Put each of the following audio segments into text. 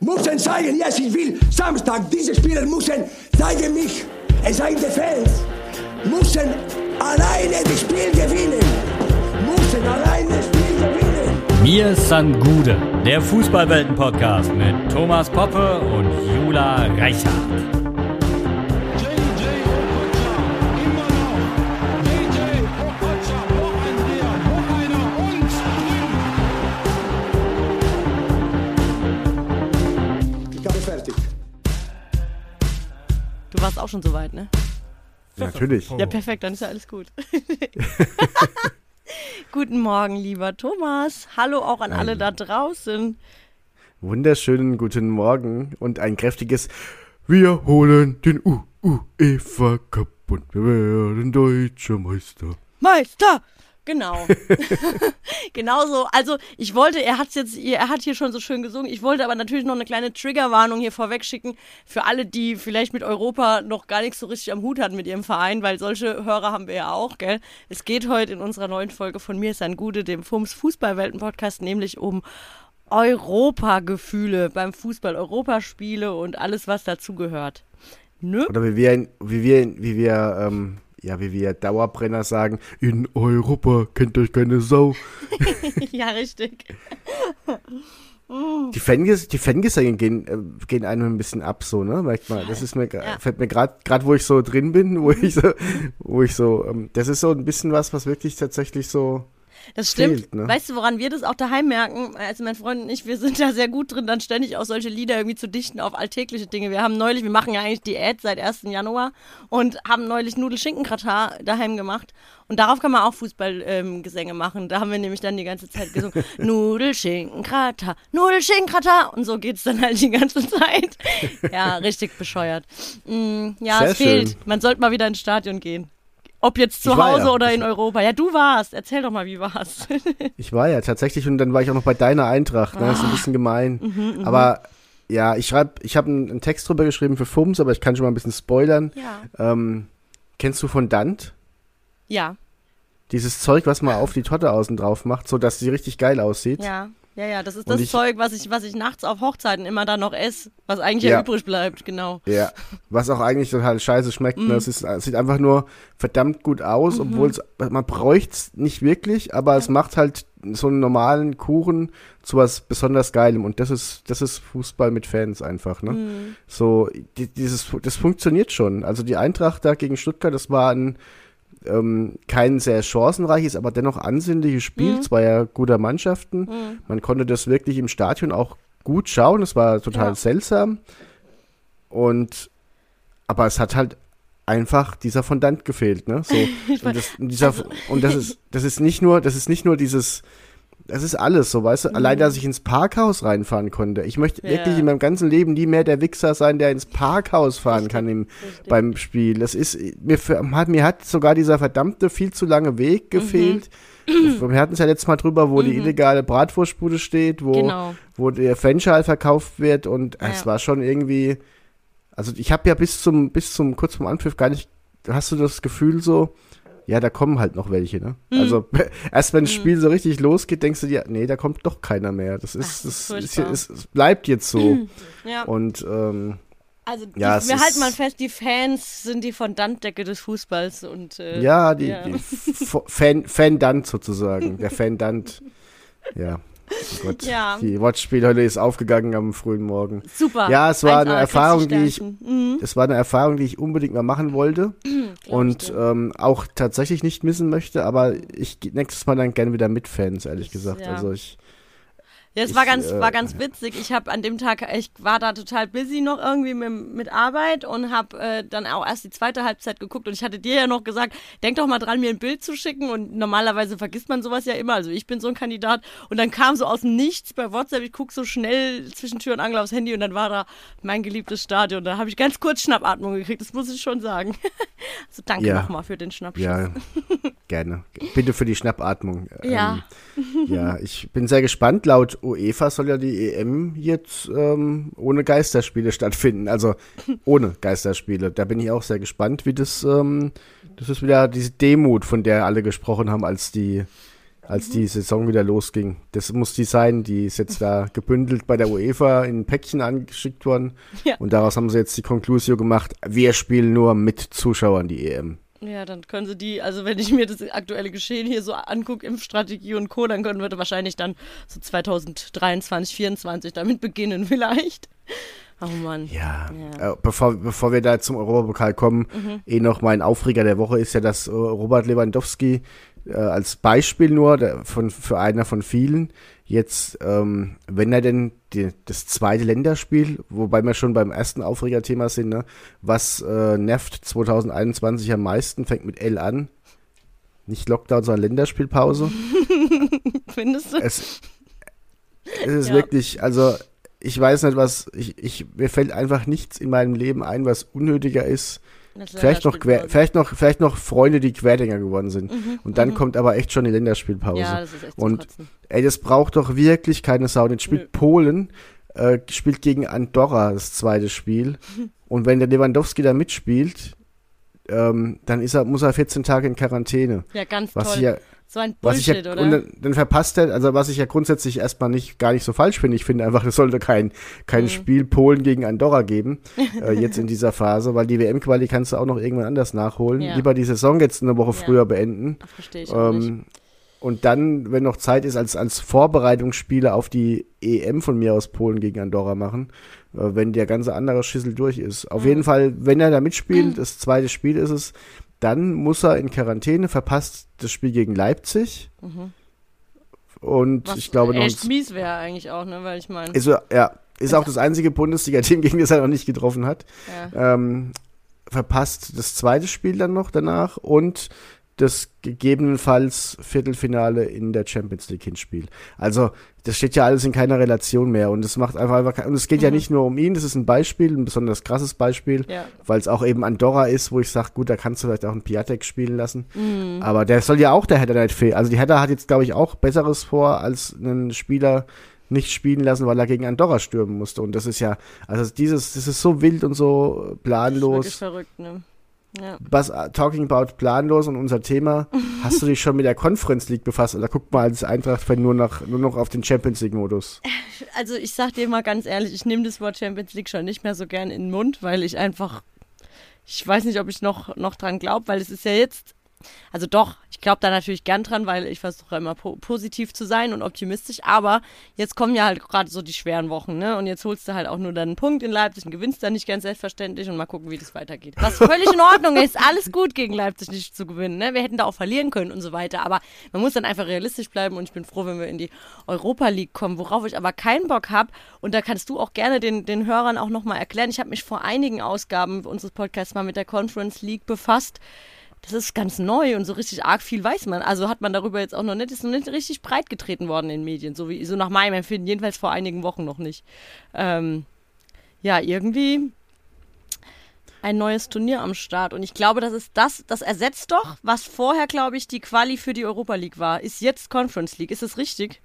müssen zeigen, yes, ich will Samstag, diese Spieler müssen zeigen mich, es seien die Fans, müssen alleine das Spiel gewinnen, müssen alleine das Spiel gewinnen. Mir san Gude, der Fußballwelten-Podcast mit Thomas Poppe und Jula Reichert. Auch schon so weit, ne? Natürlich. Ja, perfekt, dann ist ja alles gut. Guten Morgen, lieber Thomas. Hallo auch an alle da draußen. Wunderschönen guten Morgen und ein kräftiges Wir holen den UEFA Cup und wir werden deutscher Meister. Meister! Genau. Genauso. Also ich wollte, er hat jetzt, er hat hier schon so schön gesungen. Ich wollte aber natürlich noch eine kleine Triggerwarnung hier vorweg schicken für alle, die vielleicht mit Europa noch gar nichts so richtig am Hut hatten mit ihrem Verein, weil solche Hörer haben wir ja auch, gell? Es geht heute in unserer neuen Folge von mir ist ein Gute, dem FUMS Fußballwelten-Podcast, nämlich um Europagefühle beim Fußball, Europaspiele und alles, was dazugehört. Ne? Oder wie wir, wie wir, wie wir, ähm, ja, wie wir Dauerbrenner sagen, in Europa kennt euch keine Sau. ja, richtig. Die, Fanges die Fangesänge gehen, äh, gehen einem ein bisschen ab, so, ne? Merkt mal. Das ist mir, Ja. fällt mir gerade, gerade wo ich so drin bin, wo ich so, wo ich so, ähm, das ist so ein bisschen was, was wirklich tatsächlich so, Das stimmt. fehlt, ne? Weißt du, woran wir das auch daheim merken? Also mein Freund und ich, wir sind da sehr gut drin, dann ständig auch solche Lieder irgendwie zu dichten auf alltägliche Dinge. Wir haben neulich, wir machen ja eigentlich Diät seit 1. Januar und haben neulich Nudelschinkenkratar daheim gemacht. Und darauf kann man auch Fußballgesänge ähm, machen. Da haben wir nämlich dann die ganze Zeit gesungen. Nudelschinkenkratar, Nudelschinkenkratar. Und so geht's dann halt die ganze Zeit. Ja, richtig bescheuert. Mm, ja, Sehr es fehlt. schön. Man sollte mal wieder ins Stadion gehen. Ob jetzt zu Hause ja. oder in Europa. Ja, du warst. Erzähl doch mal, wie war's? Ich war ja tatsächlich und dann war ich auch noch bei deiner Eintracht. Ne? Das ist ein bisschen gemein. Aber ja, ich schreib, ich habe einen, einen Text drüber geschrieben für FUMS, aber ich kann schon mal ein bisschen spoilern. Ja. Ähm, kennst du von Dant? Ja, Dieses Zeug, was man auf die Torte außen drauf macht, so dass sie richtig geil aussieht. ja, ja, ja. Das ist Und das ich- Zeug, was ich, was ich nachts auf Hochzeiten immer dann noch esse, was eigentlich ja, Ja. übrig bleibt, genau. Ja, was auch eigentlich total scheiße schmeckt. Ne? Es, ist, es sieht einfach nur verdammt gut aus, obwohl es, man bräuchte es nicht wirklich, aber es macht halt so einen normalen Kuchen zu was besonders Geilem. Und das ist, das ist Fußball mit Fans einfach, ne? So, die, dieses, das funktioniert schon. Also die Eintracht da gegen Stuttgart, das war ein ähm, kein sehr chancenreiches, aber dennoch ansehnliches Spiel zweier guter Mannschaften. Man konnte das wirklich im Stadion auch gut schauen. Es war total Ja. seltsam. Und aber es hat halt einfach dieser Fondant gefehlt, ne? So, und, das, und, dieser, und das ist das ist nicht nur das ist nicht nur dieses das ist alles so, weißt du? Allein, dass ich ins Parkhaus reinfahren konnte. Ich möchte Ja. wirklich in meinem ganzen Leben nie mehr der Wichser sein, der ins Parkhaus fahren kann im, beim Spiel. Das ist, mir, hat, mir hat sogar dieser verdammte, viel zu lange Weg gefehlt. Wir hatten es ja letztes Mal drüber, wo die illegale Bratwurstbude steht, wo, Genau. wo der Fanschal verkauft wird und Ja. es war schon irgendwie, also ich habe ja bis zum, bis zum, kurz vom Anpfiff gar nicht, hast du das Gefühl so, ja, da kommen halt noch welche, ne? Mhm. Also erst wenn das Spiel so richtig losgeht, denkst du dir, nee, da kommt doch keiner mehr. Das ist, Ach, das ist das ist, furchtbar. es, bleibt jetzt so. Ja. Und ähm, Also die, Ja, wir ist- halten mal fest, die Fans sind die Fondantdecke des Fußballs und äh, ja, die, ja. die Fan, Fandant sozusagen, der Fandant. Ja. Oh Gott, Ja. die Wortspielhölle ist aufgegangen am frühen Morgen. super. Ja, es war 1A, eine Erfahrung, die ich. Mhm. es war eine Erfahrung, die ich unbedingt mal machen wollte und dir. ähm, auch tatsächlich nicht missen möchte, aber ich nächstes Mal dann gerne wieder mit Fans, ehrlich gesagt. ja. Also ich, Ja, es war Ich, ganz, äh, war ganz witzig. Ich habe an dem Tag, ich war da total busy noch irgendwie mit, mit Arbeit und habe äh, dann auch erst die zweite Halbzeit geguckt und ich hatte dir ja noch gesagt, denk doch mal dran, mir ein Bild zu schicken und normalerweise vergisst man sowas ja immer. Also ich bin so ein Kandidat und dann kam so aus dem Nichts bei WhatsApp, ich guck so schnell zwischen Tür und Angel aufs Handy und dann war da mein geliebtes Stadion. Da habe ich ganz kurz Schnappatmung gekriegt, das muss ich schon sagen. also danke Ja. nochmal für den Schnappschuss. ja, gerne. Bitte für die Schnappatmung. Ja. Ähm, ja, ich bin sehr gespannt. Laut UEFA soll ja die EM jetzt ähm, ohne Geisterspiele stattfinden. Also ohne Geisterspiele. Da bin ich auch sehr gespannt, wie das, ähm, das ist wieder diese Demut, von der alle gesprochen haben, als die als die Saison wieder losging. Das muss die sein, die ist jetzt da gebündelt bei der UEFA in Päckchen angeschickt worden. Ja. Und daraus haben sie jetzt die Konklusion gemacht, wir spielen nur mit Zuschauern die EM. Ja, dann können sie die, also wenn ich mir das aktuelle Geschehen hier so angucke, Impfstrategie und Co., dann können wir wahrscheinlich dann so 2023, 2024 damit beginnen vielleicht. Oh Mann. Ja, Ja. Äh, bevor, bevor wir da zum Europapokal kommen, eh noch mein Aufreger der Woche ist ja, dass äh, Robert Lewandowski äh, als Beispiel nur der, von, für einer von vielen jetzt, ähm, wenn er denn die, das zweite Länderspiel, wobei wir schon beim ersten Aufregerthema sind, ne, was äh, nervt 2021 am meisten, fängt mit L an. Nicht Lockdown, sondern Länderspielpause. Findest du? es, es ist Ja. wirklich, also ich weiß nicht, was, ich, ich, mir fällt einfach nichts in meinem Leben ein, was unnötiger ist. Vielleicht noch, quer, vielleicht noch, vielleicht noch Freunde, die Querdenker geworden sind. Mhm, Und dann kommt aber echt schon die Länderspielpause. Ja, das ist echt Und-. Ey, das braucht doch wirklich keine Sau. Jetzt spielt Nö. Polen, äh, spielt gegen Andorra das zweite Spiel. Und wenn der Lewandowski da mitspielt, ähm, dann ist er, muss er 14 Tage in Quarantäne. Ja, ganz Was toll. ja, so ein was ich ja, Bullshit, und oder? dann, verpasst er, also was ich ja grundsätzlich erstmal nicht, gar nicht so falsch finde. Ich finde einfach, es sollte kein, kein Mhm. Spiel Polen gegen Andorra geben, äh, jetzt in dieser Phase, weil die WM-Quali kannst du auch noch irgendwann anders nachholen. Ja. Lieber die Saison jetzt eine Woche Ja. früher beenden. Das verstehe ich. Ähm, und dann, wenn noch Zeit ist, als, als Vorbereitungsspiele auf die EM von mir aus Polen gegen Andorra machen, äh, wenn der ganze andere Schissel durch ist. Auf Mhm. jeden Fall, wenn er da mitspielt, das zweite Spiel ist es, dann muss er in Quarantäne, verpasst das Spiel gegen Leipzig. Und Was ich glaube noch. echt mies wäre eigentlich auch, ne? Weil ich meine, Ist, so- ja, ist auch das einzige Bundesliga-Team, gegen das er noch nicht getroffen hat. ja. Ähm, verpasst das zweite Spiel dann noch danach und das gegebenenfalls Viertelfinale in der Champions League Hinspiel. Also, das steht ja alles in keiner Relation mehr und es macht einfach, einfach und es geht ja nicht nur um ihn, das ist ein Beispiel, ein besonders krasses Beispiel, ja. weil es auch eben Andorra ist, wo ich sage, gut, da kannst du vielleicht auch einen Piatek spielen lassen. Aber der soll ja auch der Hertha nicht fehlen. Also die Hertha hat jetzt, glaube ich, auch Besseres vor, als einen Spieler nicht spielen lassen, weil er gegen Andorra stürmen musste. Und das ist ja, also dieses, das ist so wild und so Wirklich planlos. verrückt, ne? Ja. Was, uh, talking about planlos und unser Thema, hast du dich schon mit der Conference League befasst? Oder guckt mal als Eintracht-Fan nur, nach- nur noch auf den Champions League-Modus? Also ich sag dir mal ganz ehrlich, ich nehme das Wort Champions League schon nicht mehr so gern in den Mund, weil ich einfach, ich weiß nicht, ob ich noch, noch dran glaube, weil es ist ja jetzt, also doch, ich glaube da natürlich gern dran, weil ich versuche immer po positiv zu sein und optimistisch, aber jetzt kommen ja halt gerade so die schweren Wochen, ne? Und jetzt holst du halt auch nur dann einen Punkt in Leipzig und gewinnst dann nicht ganz selbstverständlich und mal gucken, wie das weitergeht. Was völlig in Ordnung ist, alles gut gegen Leipzig nicht zu gewinnen, ne? Wir hätten da auch verlieren können und so weiter, aber man muss dann einfach realistisch bleiben und ich bin froh, wenn wir in die Europa League kommen, worauf ich aber keinen Bock habe und da kannst du auch gerne den, den Hörern auch nochmal erklären. Ich habe mich vor einigen Ausgaben unseres Podcasts mal mit der Conference League befasst. Das ist ganz neu und so richtig arg viel weiß man. Also hat man darüber jetzt auch noch nicht, ist noch nicht richtig breit getreten worden in den Medien, so wie so nach meinem Empfinden, jedenfalls vor einigen Wochen noch nicht. Ähm, ja, irgendwie ein neues Turnier am Start. Und ich glaube, das ist das, das ersetzt doch, was vorher, glaube ich, die Quali für die Europa League war. Ist jetzt Conference League. Ist das richtig?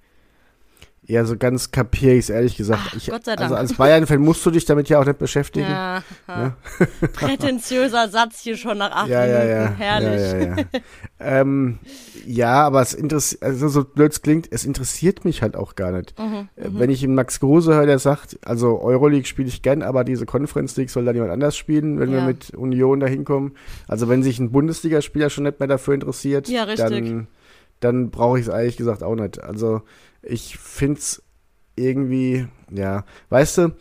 Ja, so ganz kapiere ich es ehrlich gesagt. Ach, ich, Gott sei Also Dank. als Bayern-Fan musst du dich damit ja auch nicht beschäftigen. Ja, prätentiöser Satz hier schon nach acht Ja, ja, Minuten. ja. Herrlich. Ja, ja, ja. ähm, ja aber es interessiert, also so blöd es klingt, es interessiert mich halt auch gar nicht. Mhm, Äh, Wenn ich einen Max Kruse höre, der sagt, also Euroleague spiele ich gern, aber diese Conference League soll dann jemand anders spielen, wenn wir Ja. mit Union da hinkommen. Also wenn sich ein Bundesligaspieler schon nicht mehr dafür interessiert, Ja, dann, dann brauche ich es eigentlich gesagt auch nicht. Also ich finde es irgendwie, ja, weißt du,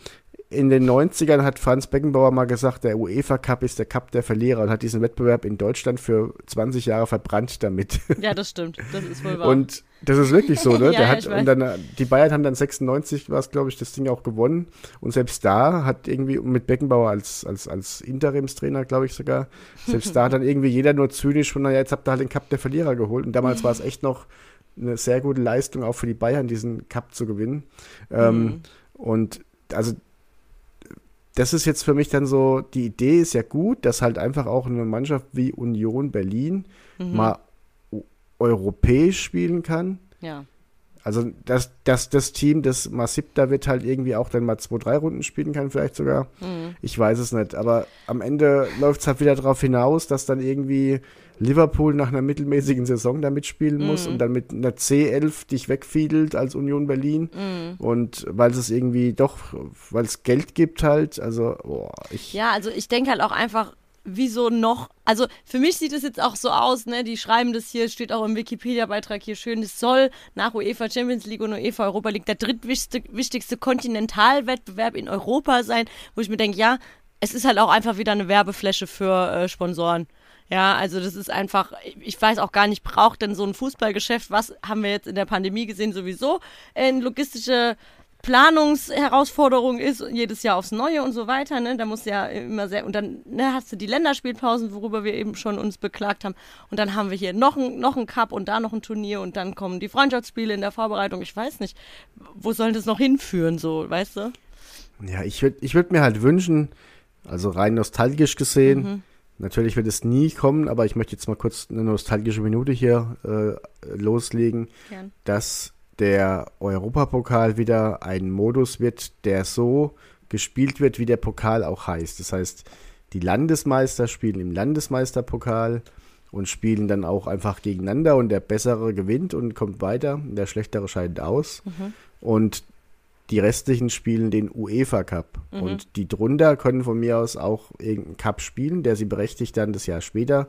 in den 90ern hat Franz Beckenbauer mal gesagt, der UEFA Cup ist der Cup der Verlierer und hat diesen Wettbewerb in Deutschland für 20 Jahre verbrannt damit. Ja, das stimmt. Das ist wohl wahr. Und das ist wirklich so, ne? Ja, hat, und dann, die Bayern haben dann 96, war es, glaube ich, das Ding auch gewonnen. Und selbst da hat irgendwie, mit Beckenbauer als, als, als Interimstrainer, glaube ich sogar, selbst da hat dann irgendwie jeder nur zynisch von, naja, jetzt habt ihr halt den Cup der Verlierer geholt. Und damals war es echt noch eine sehr gute Leistung, auch für die Bayern, diesen Cup zu gewinnen. Ähm, Mhm. Und also das ist jetzt für mich dann so, die Idee ist ja gut, dass halt einfach auch eine Mannschaft wie Union Berlin Mhm. mal europäisch spielen kann. ja. Also, dass, dass das Team, das mal siebter wird, halt irgendwie auch dann mal zwei, drei Runden spielen kann, vielleicht sogar. Mhm. Ich weiß es nicht. Aber am Ende läuft es halt wieder darauf hinaus, dass dann irgendwie Liverpool nach einer mittelmäßigen Saison da mitspielen muss Mhm. und dann mit einer C11 dich wegfiedelt als Union Berlin. Mhm. Und weil es irgendwie doch, weil es Geld gibt halt, also, boah, ich. Ja, also ich denke halt auch einfach, wieso noch, also für mich sieht es jetzt auch so aus, ne, die schreiben das hier, steht auch im Wikipedia-Beitrag hier schön, es soll nach UEFA Champions League und UEFA Europa League der drittwichtigste wichtigste Kontinentalwettbewerb in Europa sein, wo ich mir denke, ja, es ist halt auch einfach wieder eine Werbefläche für äh, Sponsoren. Ja, also das ist einfach, ich weiß auch gar nicht, braucht denn so ein Fußballgeschäft, was haben wir jetzt in der Pandemie gesehen, sowieso in logistische Planungsherausforderung ist jedes Jahr aufs Neue und so weiter, ne? Da muss ja immer sehr und dann ne, hast du die Länderspielpausen, worüber wir eben schon uns beklagt haben und dann haben wir hier noch ein noch ein Cup und da noch ein Turnier und dann kommen die Freundschaftsspiele in der Vorbereitung. Ich weiß nicht, wo soll das noch hinführen so, weißt du? Ja, ich würde ich würd mir halt wünschen, also rein nostalgisch gesehen, Mhm. Natürlich wird es nie kommen, aber ich möchte jetzt mal kurz eine nostalgische Minute hier äh, loslegen, Gern. dass der Europapokal wieder ein Modus wird, der so gespielt wird, wie der Pokal auch heißt. Das heißt, die Landesmeister spielen im Landesmeisterpokal und spielen dann auch einfach gegeneinander und der Bessere gewinnt und kommt weiter, der Schlechtere scheidet aus. Und die restlichen spielen den UEFA Cup. Und die drunter können von mir aus auch irgendeinen Cup spielen, der sie berechtigt dann das Jahr später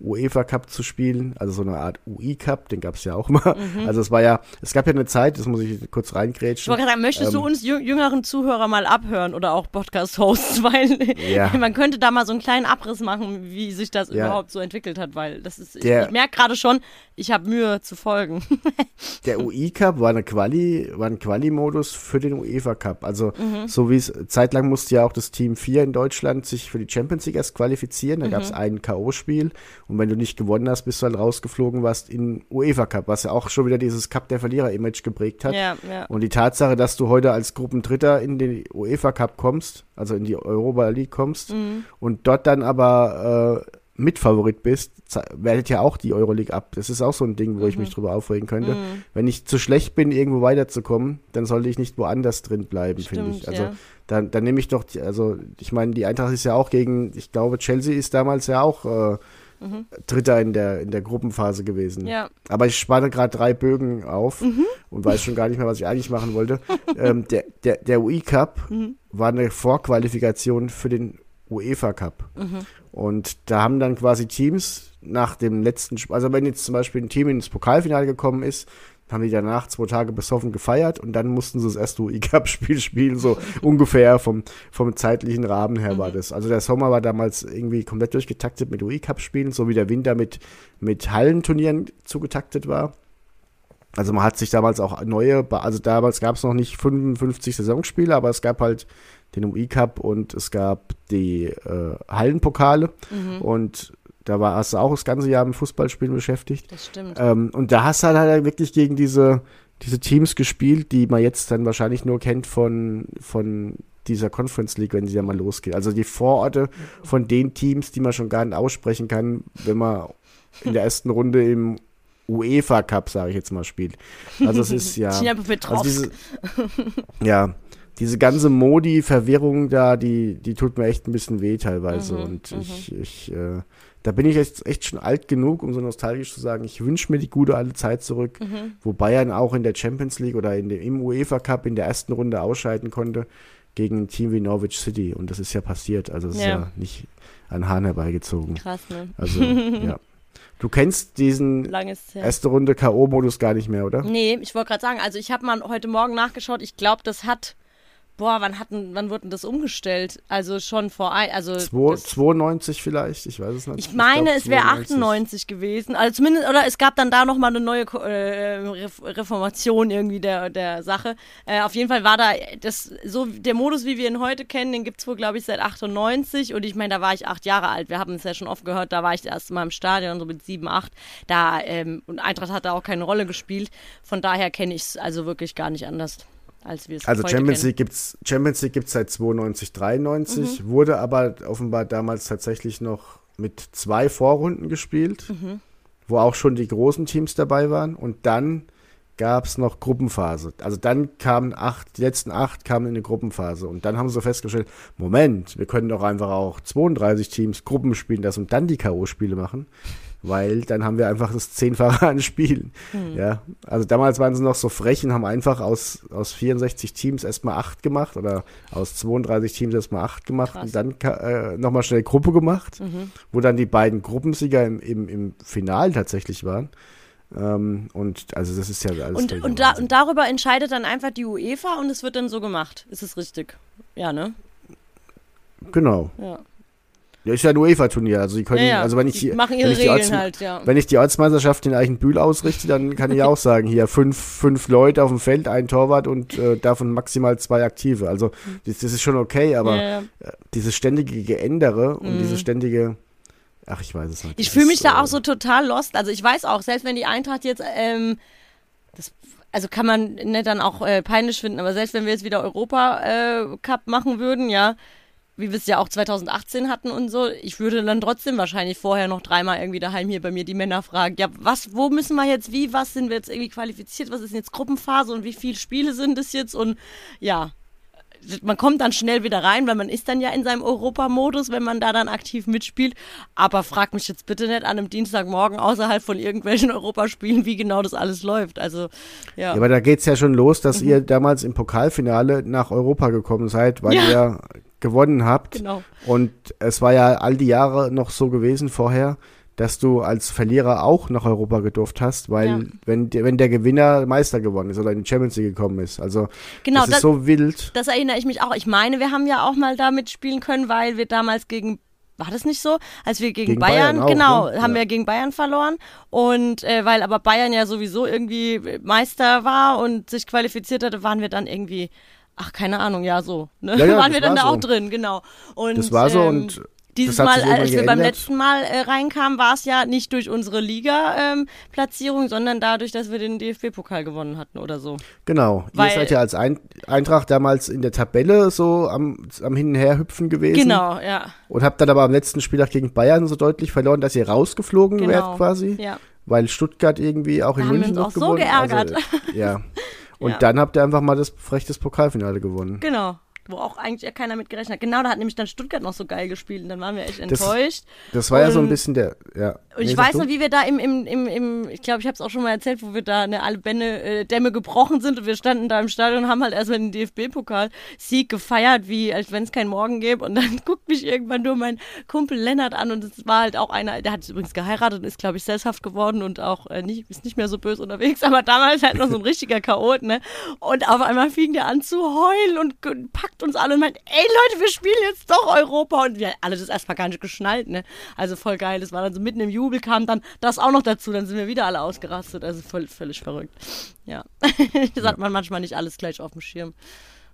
UEFA Cup zu spielen, also so eine Art UI Cup, den gab es ja auch mal. Also es war ja, es gab ja eine Zeit, das muss ich kurz Ich reingrätschen. wollte gerade sagen, möchtest du Ähm, uns jü- jüngeren Zuhörer mal abhören oder auch Podcast-Hosts, weil Ja. man könnte da mal so einen kleinen Abriss machen, wie sich das Ja. überhaupt so entwickelt hat, weil das ist, ich, Der- ich merke gerade schon, ich habe Mühe zu folgen. Der UI Cup war eine Quali, war ein Quali-Modus für den UEFA Cup. Also Mhm. so wie es zeitlang musste ja auch das Team 4 in Deutschland sich für die Champions League erst qualifizieren. Da gab Mhm. es ein K.O.-Spiel und wenn du nicht gewonnen hast, bist du halt rausgeflogen warst in UEFA Cup, was ja auch schon wieder dieses Cup der Verlierer-Image geprägt hat. ja, ja. Und die Tatsache, dass du heute als Gruppendritter in den UEFA Cup kommst, also in die Europa League kommst Mhm. und dort dann aber äh, Mitfavorit bist, wertet ja auch die Euroleague ab. Das ist auch so ein Ding, wo ich Mhm. mich drüber aufregen könnte. Wenn ich zu schlecht bin, irgendwo weiterzukommen, dann sollte ich nicht woanders drin bleiben, finde ich. Also ja. dann, dann nehme ich doch, die, also ich meine, die Eintracht ist ja auch gegen, ich glaube, Chelsea ist damals ja auch äh, Dritter in der, in der Gruppenphase gewesen. Mhm. Ja. Aber ich spanne gerade drei Bögen auf und weiß schon gar nicht mehr, was ich eigentlich machen wollte. ähm, der, der, der UI Cup war eine Vorqualifikation für den UEFA Cup. Und da haben dann quasi Teams nach dem letzten Spiel, also wenn jetzt zum Beispiel ein Team ins Pokalfinale gekommen ist, haben die danach zwei Tage besoffen gefeiert und dann mussten sie das erste UI-Cup-Spiel spielen, so ungefähr vom, vom zeitlichen Rahmen her war das. Also der Sommer war damals irgendwie komplett durchgetaktet mit UI-Cup-Spielen, so wie der Winter mit, mit Hallenturnieren zugetaktet war. Also man hat sich damals auch neue, also damals gab es noch nicht 55 Saisonspiele, aber es gab halt den UI Cup und es gab die äh, Hallenpokale und da war hast du auch das ganze Jahr mit Fußballspielen beschäftigt. Das stimmt. Ähm, und da hast du halt, halt wirklich gegen diese, diese Teams gespielt, die man jetzt dann wahrscheinlich nur kennt von, von dieser Conference League, wenn sie ja mal losgeht. Also die Vororte von den Teams, die man schon gar nicht aussprechen kann, wenn man in der ersten Runde im UEFA Cup, sage ich jetzt mal, spielt. Also es ist ja. Also diese, ja, diese ganze Modi-Verwirrung da, die, die tut mir echt ein bisschen weh teilweise. Mhm, und ich, ich, äh, da bin ich jetzt echt schon alt genug, um so nostalgisch zu sagen, ich wünsche mir die gute alte Zeit zurück, Mhm. wo Bayern auch in der Champions League oder in dem, im UEFA Cup in der ersten Runde ausscheiden konnte gegen ein Team wie Norwich City. Und das ist ja passiert. Also es ist Ja. ja nicht an Hahn herbeigezogen. Krass, ne? Also, ja. Du kennst diesen erste Runde K.O.-Modus gar nicht mehr, oder? Nee, ich wollte gerade sagen, also ich habe mal heute Morgen nachgeschaut, ich glaube, das hat, boah, wann hatten, wann wurde denn das umgestellt? Also schon vor, ein, also Zwei- das, 92 vielleicht, ich weiß es nicht. ich meine, glaub, es wäre 92. 98 gewesen, also zumindest, oder es gab dann da nochmal eine neue äh, Ref- Reformation irgendwie der, der Sache. Äh, auf jeden Fall war da das, so der Modus, wie wir ihn heute kennen, den gibt es wohl, glaube ich, seit 98 und ich meine, da war ich acht Jahre alt, wir haben es ja schon oft gehört, da war ich das erste Mal im Stadion, so mit sieben, acht, da, ähm, und Eintracht hat da auch keine Rolle gespielt, von daher kenne ich es also wirklich gar nicht anders, als wir es Also Champions. League gibt's Champions League gibt's seit 92, Mhm. 93, wurde aber offenbar damals tatsächlich noch mit zwei Vorrunden gespielt, Mhm. wo auch schon die großen Teams dabei waren und dann gab es noch Gruppenphase. Also dann kamen acht, die letzten acht kamen in eine Gruppenphase. Und dann haben sie festgestellt, Moment, wir können doch einfach auch 32 Teams Gruppen spielen lassen und dann die K.O.-Spiele machen. Weil dann haben wir einfach das Zehnfache an Spielen. Ja, also damals waren sie noch so frech und haben einfach aus, aus 64 Teams erstmal acht gemacht oder aus 32 Teams erstmal acht gemacht Krass. und dann äh, nochmal schnell Gruppe gemacht, wo dann die beiden Gruppensieger im, im, im Final tatsächlich waren. Ähm, und also das ist ja alles Und, und, da, und darüber entscheidet dann einfach die UEFA und es wird dann so gemacht. Ist es richtig? Ja, ne? Genau. Ja. Ja, ist ja ein UEFA-Turnier. Also, die können, Ja, ja. also wenn ich, Die wenn ich die Regeln Orts- halt, ja. Wenn ich die Ortsmeisterschaft in Eichenbühl ausrichte, dann kann ich auch sagen, hier fünf, fünf Leute auf dem Feld, ein Torwart und äh, davon maximal zwei Aktive. Also das, das ist schon okay, aber Ja, äh, dieses ständige Geändere und dieses ständige, ach, ich weiß es nicht. Ich fühle mich da äh, auch so total lost. Also ich weiß auch, selbst wenn die Eintracht jetzt, ähm, das, also kann man nicht dann auch äh, peinlich finden, aber selbst wenn wir jetzt wieder Europa äh, Cup machen würden, ja, wie wir es ja auch 2018 hatten und so, ich würde dann trotzdem wahrscheinlich vorher noch dreimal irgendwie daheim hier bei mir die Männer fragen, ja, was, wo müssen wir jetzt wie, was sind wir jetzt irgendwie qualifiziert, was ist jetzt Gruppenphase und wie viele Spiele sind es jetzt und ja, man kommt dann schnell wieder rein, weil man ist dann ja in seinem Europamodus, wenn man da dann aktiv mitspielt. Aber frag mich jetzt bitte nicht an einem Dienstagmorgen außerhalb von irgendwelchen Europaspielen, wie genau das alles läuft. Also, ja. Ja, aber da geht's ja schon los, dass ihr damals im Pokalfinale nach Europa gekommen seid, weil Mhm. Ja. ihr gewonnen habt. Genau. Und es war ja all die Jahre noch so gewesen vorher, dass du als Verlierer auch nach Europa gedurft hast, weil Ja. wenn, der- wenn der Gewinner Meister geworden ist oder in die Champions League gekommen ist. Also Genau, das ist das- so wild. Das erinnere ich mich auch. Ich meine, wir haben ja auch mal da mitspielen können, weil wir damals gegen war das nicht so? Als wir gegen, Gegen Bayern, Bayern auch, genau, ne? haben Ja. wir gegen Bayern verloren. Und äh, weil aber Bayern ja sowieso irgendwie Meister war und sich qualifiziert hatte, waren wir dann irgendwie, ach, keine Ahnung, ja, so. Ne? Ja, ja, waren wir dann da so. auch drin, genau. Und, Das war so ähm, und Dieses Mal, als wir beim geändert. letzten Mal äh, reinkamen, war es ja nicht durch unsere Liga-Platzierung, sondern dadurch, dass wir den DFB-Pokal gewonnen hatten oder so. Genau. Weil- Ihr seid ja als Ein Eintracht damals in der Tabelle so am, am Hin und Her hüpfen gewesen. Genau, ja. Und habt dann aber am letzten Spieltag gegen Bayern so deutlich verloren, dass ihr rausgeflogen Genau. wärt quasi. Ja. Weil Stuttgart irgendwie auch in Da haben wir München uns noch auch so gewonnen. geärgert. Also, ja. Und Ja. dann habt ihr einfach mal das frechtes Pokalfinale gewonnen. Genau. Wo auch eigentlich ja keiner mit gerechnet hat. Genau, da hat nämlich dann Stuttgart noch so geil gespielt und dann waren wir echt Das- enttäuscht. Das war ja so ein Und- bisschen der, ja. Und ich Nee, sag weiß noch, wie wir da im, im, im, im ich glaube, ich habe es auch schon mal erzählt, wo wir da eine alle Bände, äh, Dämme gebrochen sind und wir standen da im Stadion und haben halt erstmal den DFB-Pokal-Sieg gefeiert, wie als wenn es keinen Morgen gäbe. Und dann guckt mich irgendwann nur mein Kumpel Lennart an und es war halt auch einer, der hat übrigens geheiratet und ist, glaube ich, sesshaft geworden und auch äh, nicht, ist nicht mehr so böse unterwegs, aber damals halt noch so ein richtiger Chaot, ne? Und auf einmal fing der an zu heulen und ge- packt uns alle und meint, ey Leute, wir spielen jetzt doch Europa. Und wir alle das erstmal gar nicht geschnallt, ne? Also voll geil. Das war dann so mitten im Jubel, kam dann das auch noch dazu. Dann sind wir wieder alle ausgerastet. Also voll, völlig verrückt. Ja. das hat man manchmal nicht alles gleich auf dem Schirm.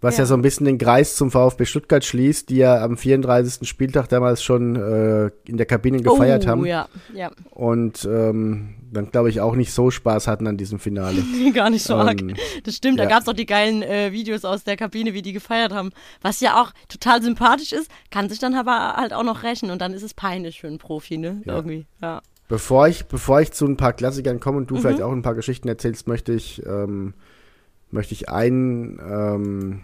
Was ja. Ja. so ein bisschen den Kreis zum VfB Stuttgart schließt, die ja am 34. Spieltag damals schon äh, in der Kabine gefeiert oh, haben ja. Ja. und ähm, dann glaube ich auch nicht so Spaß hatten an diesem Finale. Gar nicht so arg. Ähm, Das stimmt, da ja. gab es auch die geilen äh, Videos aus der Kabine, wie die gefeiert haben. Was ja auch total sympathisch ist, kann sich dann aber halt auch noch rächen und dann ist es peinlich für einen Profi, ne? Ja. Irgendwie. Ja. Bevor ich, bevor ich zu ein paar Klassikern komme und du Mhm. vielleicht auch ein paar Geschichten erzählst, möchte ich, ähm, möchte ich einen, ähm,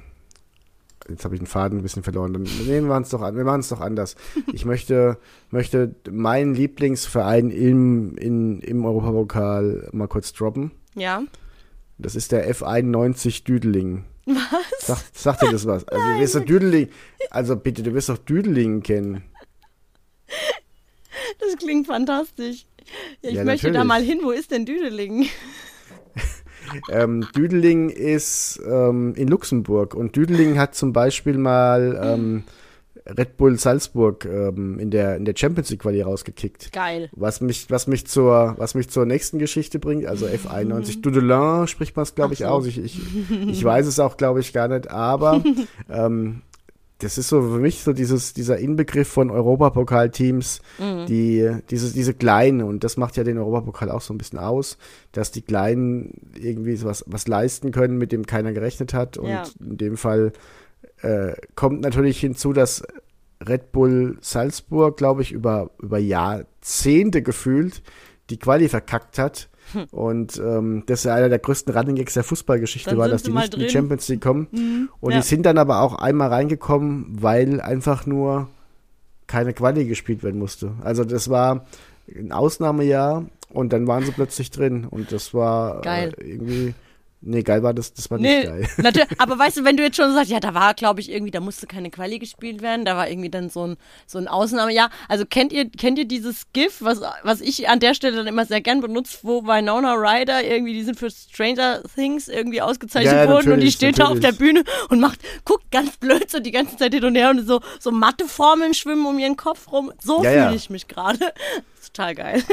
jetzt habe ich den Faden ein bisschen verloren, dann nehmen wir uns doch an, wir machen es doch anders. Ich möchte, möchte meinen Lieblingsverein im, in, im Europapokal mal kurz droppen. Ja. Das ist der F91 Düdeling. Was? Sag, sagt dir das was? Also, du wirst doch Düdeling, also bitte, du wirst doch Düdeling kennen. Das klingt fantastisch. Ja, ich Ja, möchte da natürlich. mal hin. Wo ist denn Düdeling? Ähm, Düdeling ist ähm, in Luxemburg und Düdeling hat zum Beispiel mal ähm, Red Bull Salzburg ähm, in, der, in der Champions League Quali rausgekickt. Geil. Was mich, was, mich zur, was mich zur nächsten Geschichte bringt, also F91 Dudelin spricht man es, glaube ich, Mhm. So. aus. Ich, ich, ich weiß es auch, glaube ich, gar nicht, aber ähm, das ist so für mich so dieses, dieser Inbegriff von Europapokalteams, Mhm. die, diese, diese Kleinen, und das macht ja den Europapokal auch so ein bisschen aus, dass die Kleinen irgendwie was, was leisten können, mit dem keiner gerechnet hat. Und Ja. in dem Fall äh, kommt natürlich hinzu, dass Red Bull Salzburg, glaube ich, über, über Jahrzehnte gefühlt die Quali verkackt hat. Und ähm, das ist ja einer der größten Running Gags der Fußballgeschichte Dann war, dass die nicht in die drin. Champions League kommen. und ja. die sind dann aber auch einmal reingekommen, weil einfach nur keine Quali gespielt werden musste. Also das war ein Ausnahmejahr und dann waren sie plötzlich drin und das war Geil. Äh, irgendwie nee, geil war das, das war nicht Nee, geil. natürlich, aber weißt du, wenn du jetzt schon sagst, ja, da war, glaube ich, irgendwie, da musste keine Quali gespielt werden, da war irgendwie dann so ein, so ein Ausnahmejahr. Also kennt ihr, kennt ihr dieses GIF, was, was ich an der Stelle dann immer sehr gern benutze, wo Winona Ryder irgendwie, die sind für Stranger Things irgendwie ausgezeichnet Ja, ja, wurden und die natürlich, steht da auf der natürlich. Bühne und macht, guckt ganz blöd so die ganze Zeit hin und her und so, so Matheformeln schwimmen um ihren Kopf rum. So Ja, fühle ja. ich mich gerade. Total geil.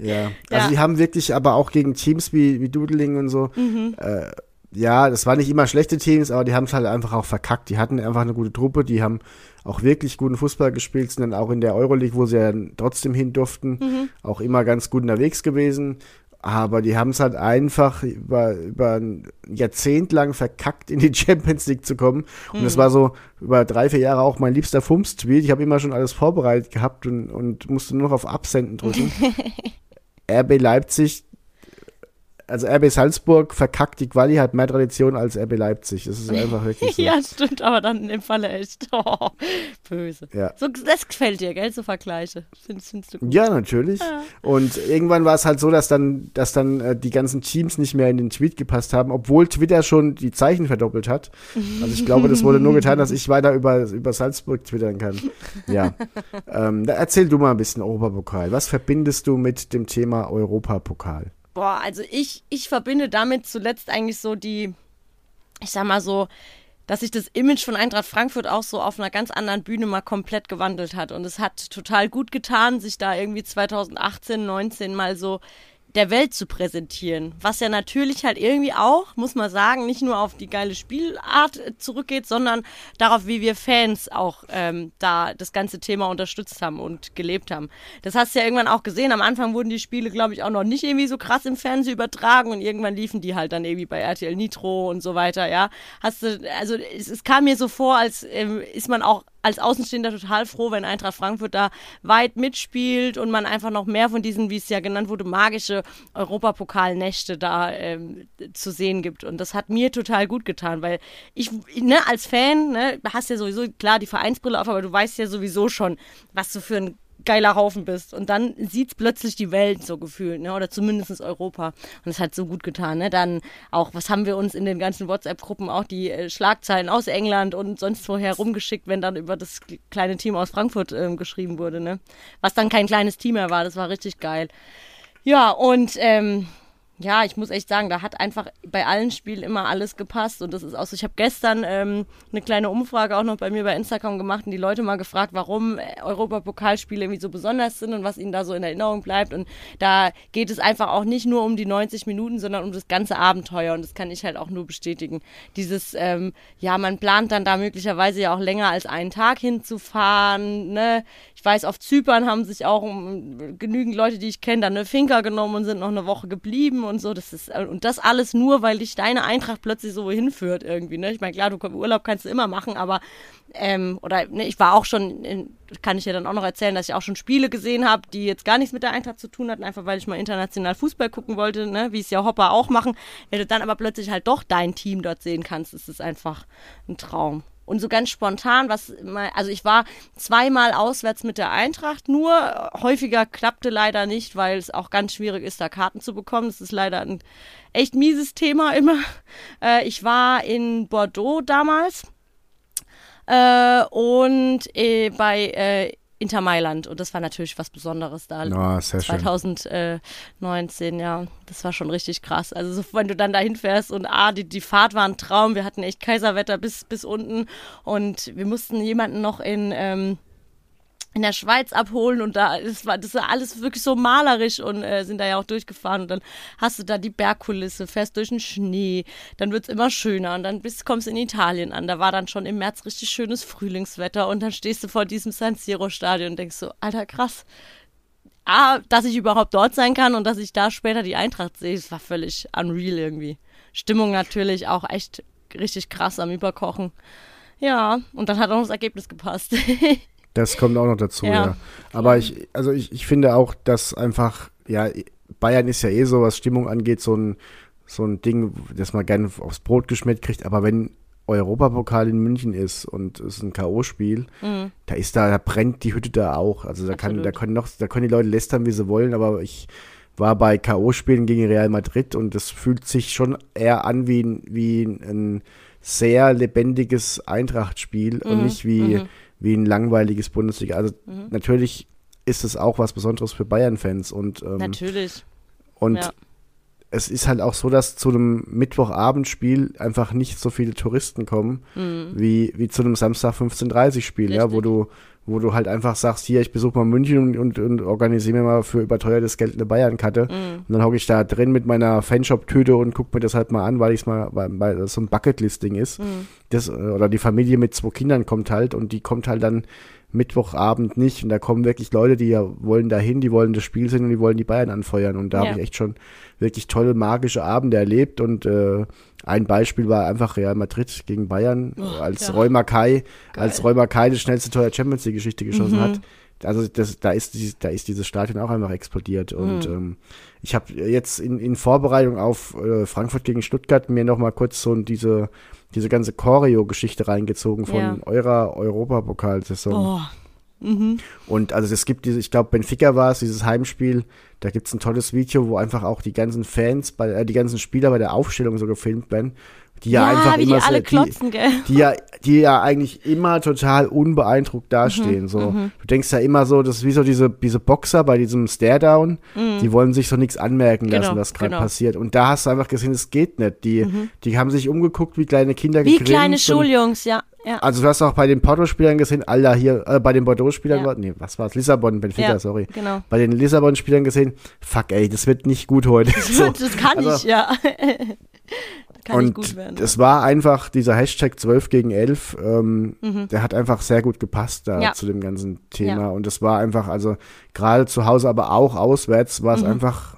Ja, also Ja. die haben wirklich aber auch gegen Teams wie, wie Doodling und so, Mhm. äh, ja, das waren nicht immer schlechte Teams, aber die haben es halt einfach auch verkackt. Die hatten einfach eine gute Truppe, die haben auch wirklich guten Fußball gespielt, sind dann auch in der Euroleague, wo sie ja trotzdem hin durften, Mhm. auch immer ganz gut unterwegs gewesen. Aber die haben es halt einfach über, über ein Jahrzehnt lang verkackt, in die Champions League zu kommen. Und Mhm. das war so über drei, vier Jahre auch mein liebster Fums-Tweet. Ich habe immer schon alles vorbereitet gehabt und, und musste nur noch auf Absenden drücken. RB Leipzig, also RB Salzburg verkackt die Quali, hat mehr Tradition als RB Leipzig. Das ist einfach wirklich so. ja, stimmt, aber dann dem Falle echt. Oh, böse. Ja. So, das gefällt dir, gell, so Vergleiche. Findest, findest du gut. Ja, natürlich. Und irgendwann war es halt so, dass dann, dass dann äh, die ganzen Teams nicht mehr in den Tweet gepasst haben, obwohl Twitter schon die Zeichen verdoppelt hat. Also ich glaube, das wurde nur getan, dass ich weiter über, über Salzburg twittern kann. Ja. ähm, erzähl du mal ein bisschen Europapokal. Was verbindest du mit dem Thema Europapokal? Boah, also ich, ich verbinde damit zuletzt eigentlich so die, ich sag mal so, dass sich das Image von Eintracht Frankfurt auch so auf einer ganz anderen Bühne mal komplett gewandelt hat. Und es hat total gut getan, sich da irgendwie 2018, 19 mal so der Welt zu präsentieren. Was ja natürlich halt irgendwie auch, muss man sagen, nicht nur auf die geile Spielart äh, zurückgeht, sondern darauf, wie wir Fans auch ähm, da das ganze Thema unterstützt haben und gelebt haben. Das hast du ja irgendwann auch gesehen. Am Anfang wurden die Spiele, glaube ich, auch noch nicht irgendwie so krass im Fernsehen übertragen und irgendwann liefen die halt dann irgendwie bei RTL Nitro und so weiter, ja. Hast du, also es, es kam mir so vor, als ähm, ist man auch als Außenstehender total froh, wenn Eintracht Frankfurt da weit mitspielt und man einfach noch mehr von diesen, wie es ja genannt wurde, magische Europapokalnächte da ähm, zu sehen gibt. Und das hat mir total gut getan, weil ich, ne, als Fan, ne, hast ja sowieso klar die Vereinsbrille auf, aber du weißt ja sowieso schon, was du für ein geiler Haufen bist. Und dann sieht's plötzlich die Welt so gefühlt, ne? Oder zumindest Europa. Und es hat so gut getan, ne? Dann auch, was haben wir uns in den ganzen WhatsApp-Gruppen auch die äh, Schlagzeilen aus England und sonst woher rumgeschickt, wenn dann über das kleine Team aus Frankfurt ähm, geschrieben wurde, ne? Was dann kein kleines Team mehr war, das war richtig geil. Ja, und ähm, ja, ich muss echt sagen, da hat einfach bei allen Spielen immer alles gepasst. Und das ist auch so. Ich habe gestern ähm, eine kleine Umfrage auch noch bei mir bei Instagram gemacht und die Leute mal gefragt, warum äh, Europapokalspiele irgendwie so besonders sind und was ihnen da so in Erinnerung bleibt. Und da geht es einfach auch nicht nur um die 90 Minuten, sondern um das ganze Abenteuer. Und das kann ich halt auch nur bestätigen. Dieses, ähm, ja, man plant dann da möglicherweise ja auch länger als einen Tag hinzufahren. Ne? Ich weiß, auf Zypern haben sich auch um, genügend Leute, die ich kenne, dann eine Finca genommen und sind noch eine Woche geblieben und so. Das ist, und das alles nur, weil dich deine Eintracht plötzlich so hinführt irgendwie. Ne? Ich meine, klar, du Urlaub kannst du immer machen, aber ähm, oder ne, ich war auch schon, in, kann ich dir dann auch noch erzählen, dass ich auch schon Spiele gesehen habe, die jetzt gar nichts mit der Eintracht zu tun hatten, einfach weil ich mal international Fußball gucken wollte, ne? wie es ja Hopper auch machen. Wenn du dann aber plötzlich halt doch dein Team dort sehen kannst, ist es einfach ein Traum. Und so ganz spontan, was, also ich war zweimal auswärts mit der Eintracht nur. Häufiger klappte leider nicht, weil es auch ganz schwierig ist, da Karten zu bekommen. Das ist leider ein echt mieses Thema immer. Äh, ich war in Bordeaux damals äh, und äh, bei äh, Inter Mailand. Und das war natürlich was Besonderes da. Sehr schön. 2019, ja, das war schon richtig krass. Also so, wenn du dann dahin fährst und ah, die, die Fahrt war ein Traum. Wir hatten echt Kaiserwetter bis, bis unten und wir mussten jemanden noch in, ähm, in der Schweiz abholen und da das war das war alles wirklich so malerisch und äh, sind da ja auch durchgefahren und dann hast du da die Bergkulisse, fährst durch den Schnee, dann wird's immer schöner und dann bist, kommst in Italien an. Da war dann schon im März richtig schönes Frühlingswetter und dann stehst du vor diesem San Siro Stadion und denkst so, alter krass. A, dass ich überhaupt dort sein kann und dass ich da später die Eintracht sehe, das war völlig unreal irgendwie. Stimmung natürlich auch echt richtig krass am Überkochen. Ja, und dann hat auch das Ergebnis gepasst. Das kommt auch noch dazu, Ja. ja. Aber ich, also ich, ich finde auch, dass einfach, ja, Bayern ist ja eh so, was Stimmung angeht, so ein, so ein Ding, das man gerne aufs Brot geschmiert kriegt. Aber wenn Europapokal in München ist und es ist ein K.O.-Spiel, Mhm. da ist da, da brennt die Hütte da auch. Also da kann, Absolut. da können noch, da können die Leute lästern, wie sie wollen, aber ich war bei K.O.-Spielen gegen Real Madrid und das fühlt sich schon eher an wie ein, wie ein sehr lebendiges Eintracht-Spiel und nicht wie, wie ein langweiliges Bundesliga. Also natürlich ist es auch was Besonderes für Bayern-Fans und, ähm, Natürlich. und ja. es ist halt auch so, dass zu einem Mittwochabendspiel einfach nicht so viele Touristen kommen, wie, wie zu einem Samstag 15.30 Spiel, ja, wo Mhm. Richtig. du, wo du halt einfach sagst, hier, ich besuche mal München und, und, und organisiere mir mal für überteuertes Geld eine Bayern-Karte. Mhm. Und dann hocke ich da drin mit meiner Fanshop-Tüte und gucke mir das halt mal an, weil ich es mal, weil, weil das so ein Bucketlist-Ding ist. Mhm. Das, äh, oder die Familie mit zwei Kindern kommt halt und die kommt halt dann Mittwochabend nicht. Und da kommen wirklich Leute, die ja wollen dahin, die wollen das Spiel sehen und die wollen die Bayern anfeuern. Und da Ja. habe ich echt schon wirklich tolle magische Abende erlebt. Und äh, ein Beispiel war einfach Real Madrid gegen Bayern, als ja. Roy Mackay, als Roy Mackay das schnellste Tor der Champions League Geschichte geschossen Mhm. hat. Also das, da ist dieses, da ist dieses Stadion auch einfach explodiert. Und Mhm. ähm, ich habe jetzt in, in Vorbereitung auf äh, Frankfurt gegen Stuttgart mir noch mal kurz so diese diese ganze Choreo-Geschichte reingezogen von Ja. eurer Europapokalsaison. Boah. Mhm. Und also es gibt diese, ich glaube Benfica war es, dieses Heimspiel, da gibt es ein tolles Video, wo einfach auch die ganzen Fans, bei, äh, die ganzen Spieler bei der Aufstellung so gefilmt werden, die ja, Ja, einfach wie die immer alle klotzen, gell? die, die ja, die ja eigentlich immer total unbeeindruckt Mhm, dastehen. so, du denkst ja immer so, das ist wie so diese, diese Boxer bei diesem Stare-Down, die wollen sich so nichts anmerken lassen, Mhm. Genau, was gerade genau. passiert. Und da hast du einfach gesehen, es geht nicht. Die, die haben sich umgeguckt wie kleine Kinder Wie kleine Schuljungs, ja. ja. also du hast auch bei den Porto-Spielern gesehen, Alter, hier, äh, bei den Bordeaux-Spielern, Ja. war, nee, was war's? Lissabon, Benfica, Ja, sorry. genau. Bei den Lissabon-Spielern gesehen, fuck ey, das wird nicht gut heute. So. Das kann Also- ich, ja. kann Und gut werden. es war einfach dieser Hashtag 12 gegen 11, ähm, der hat einfach sehr gut gepasst da Mhm. Ja. zu dem ganzen Thema. Ja. Und es war einfach, also gerade zu Hause, aber auch auswärts, war es Mhm. einfach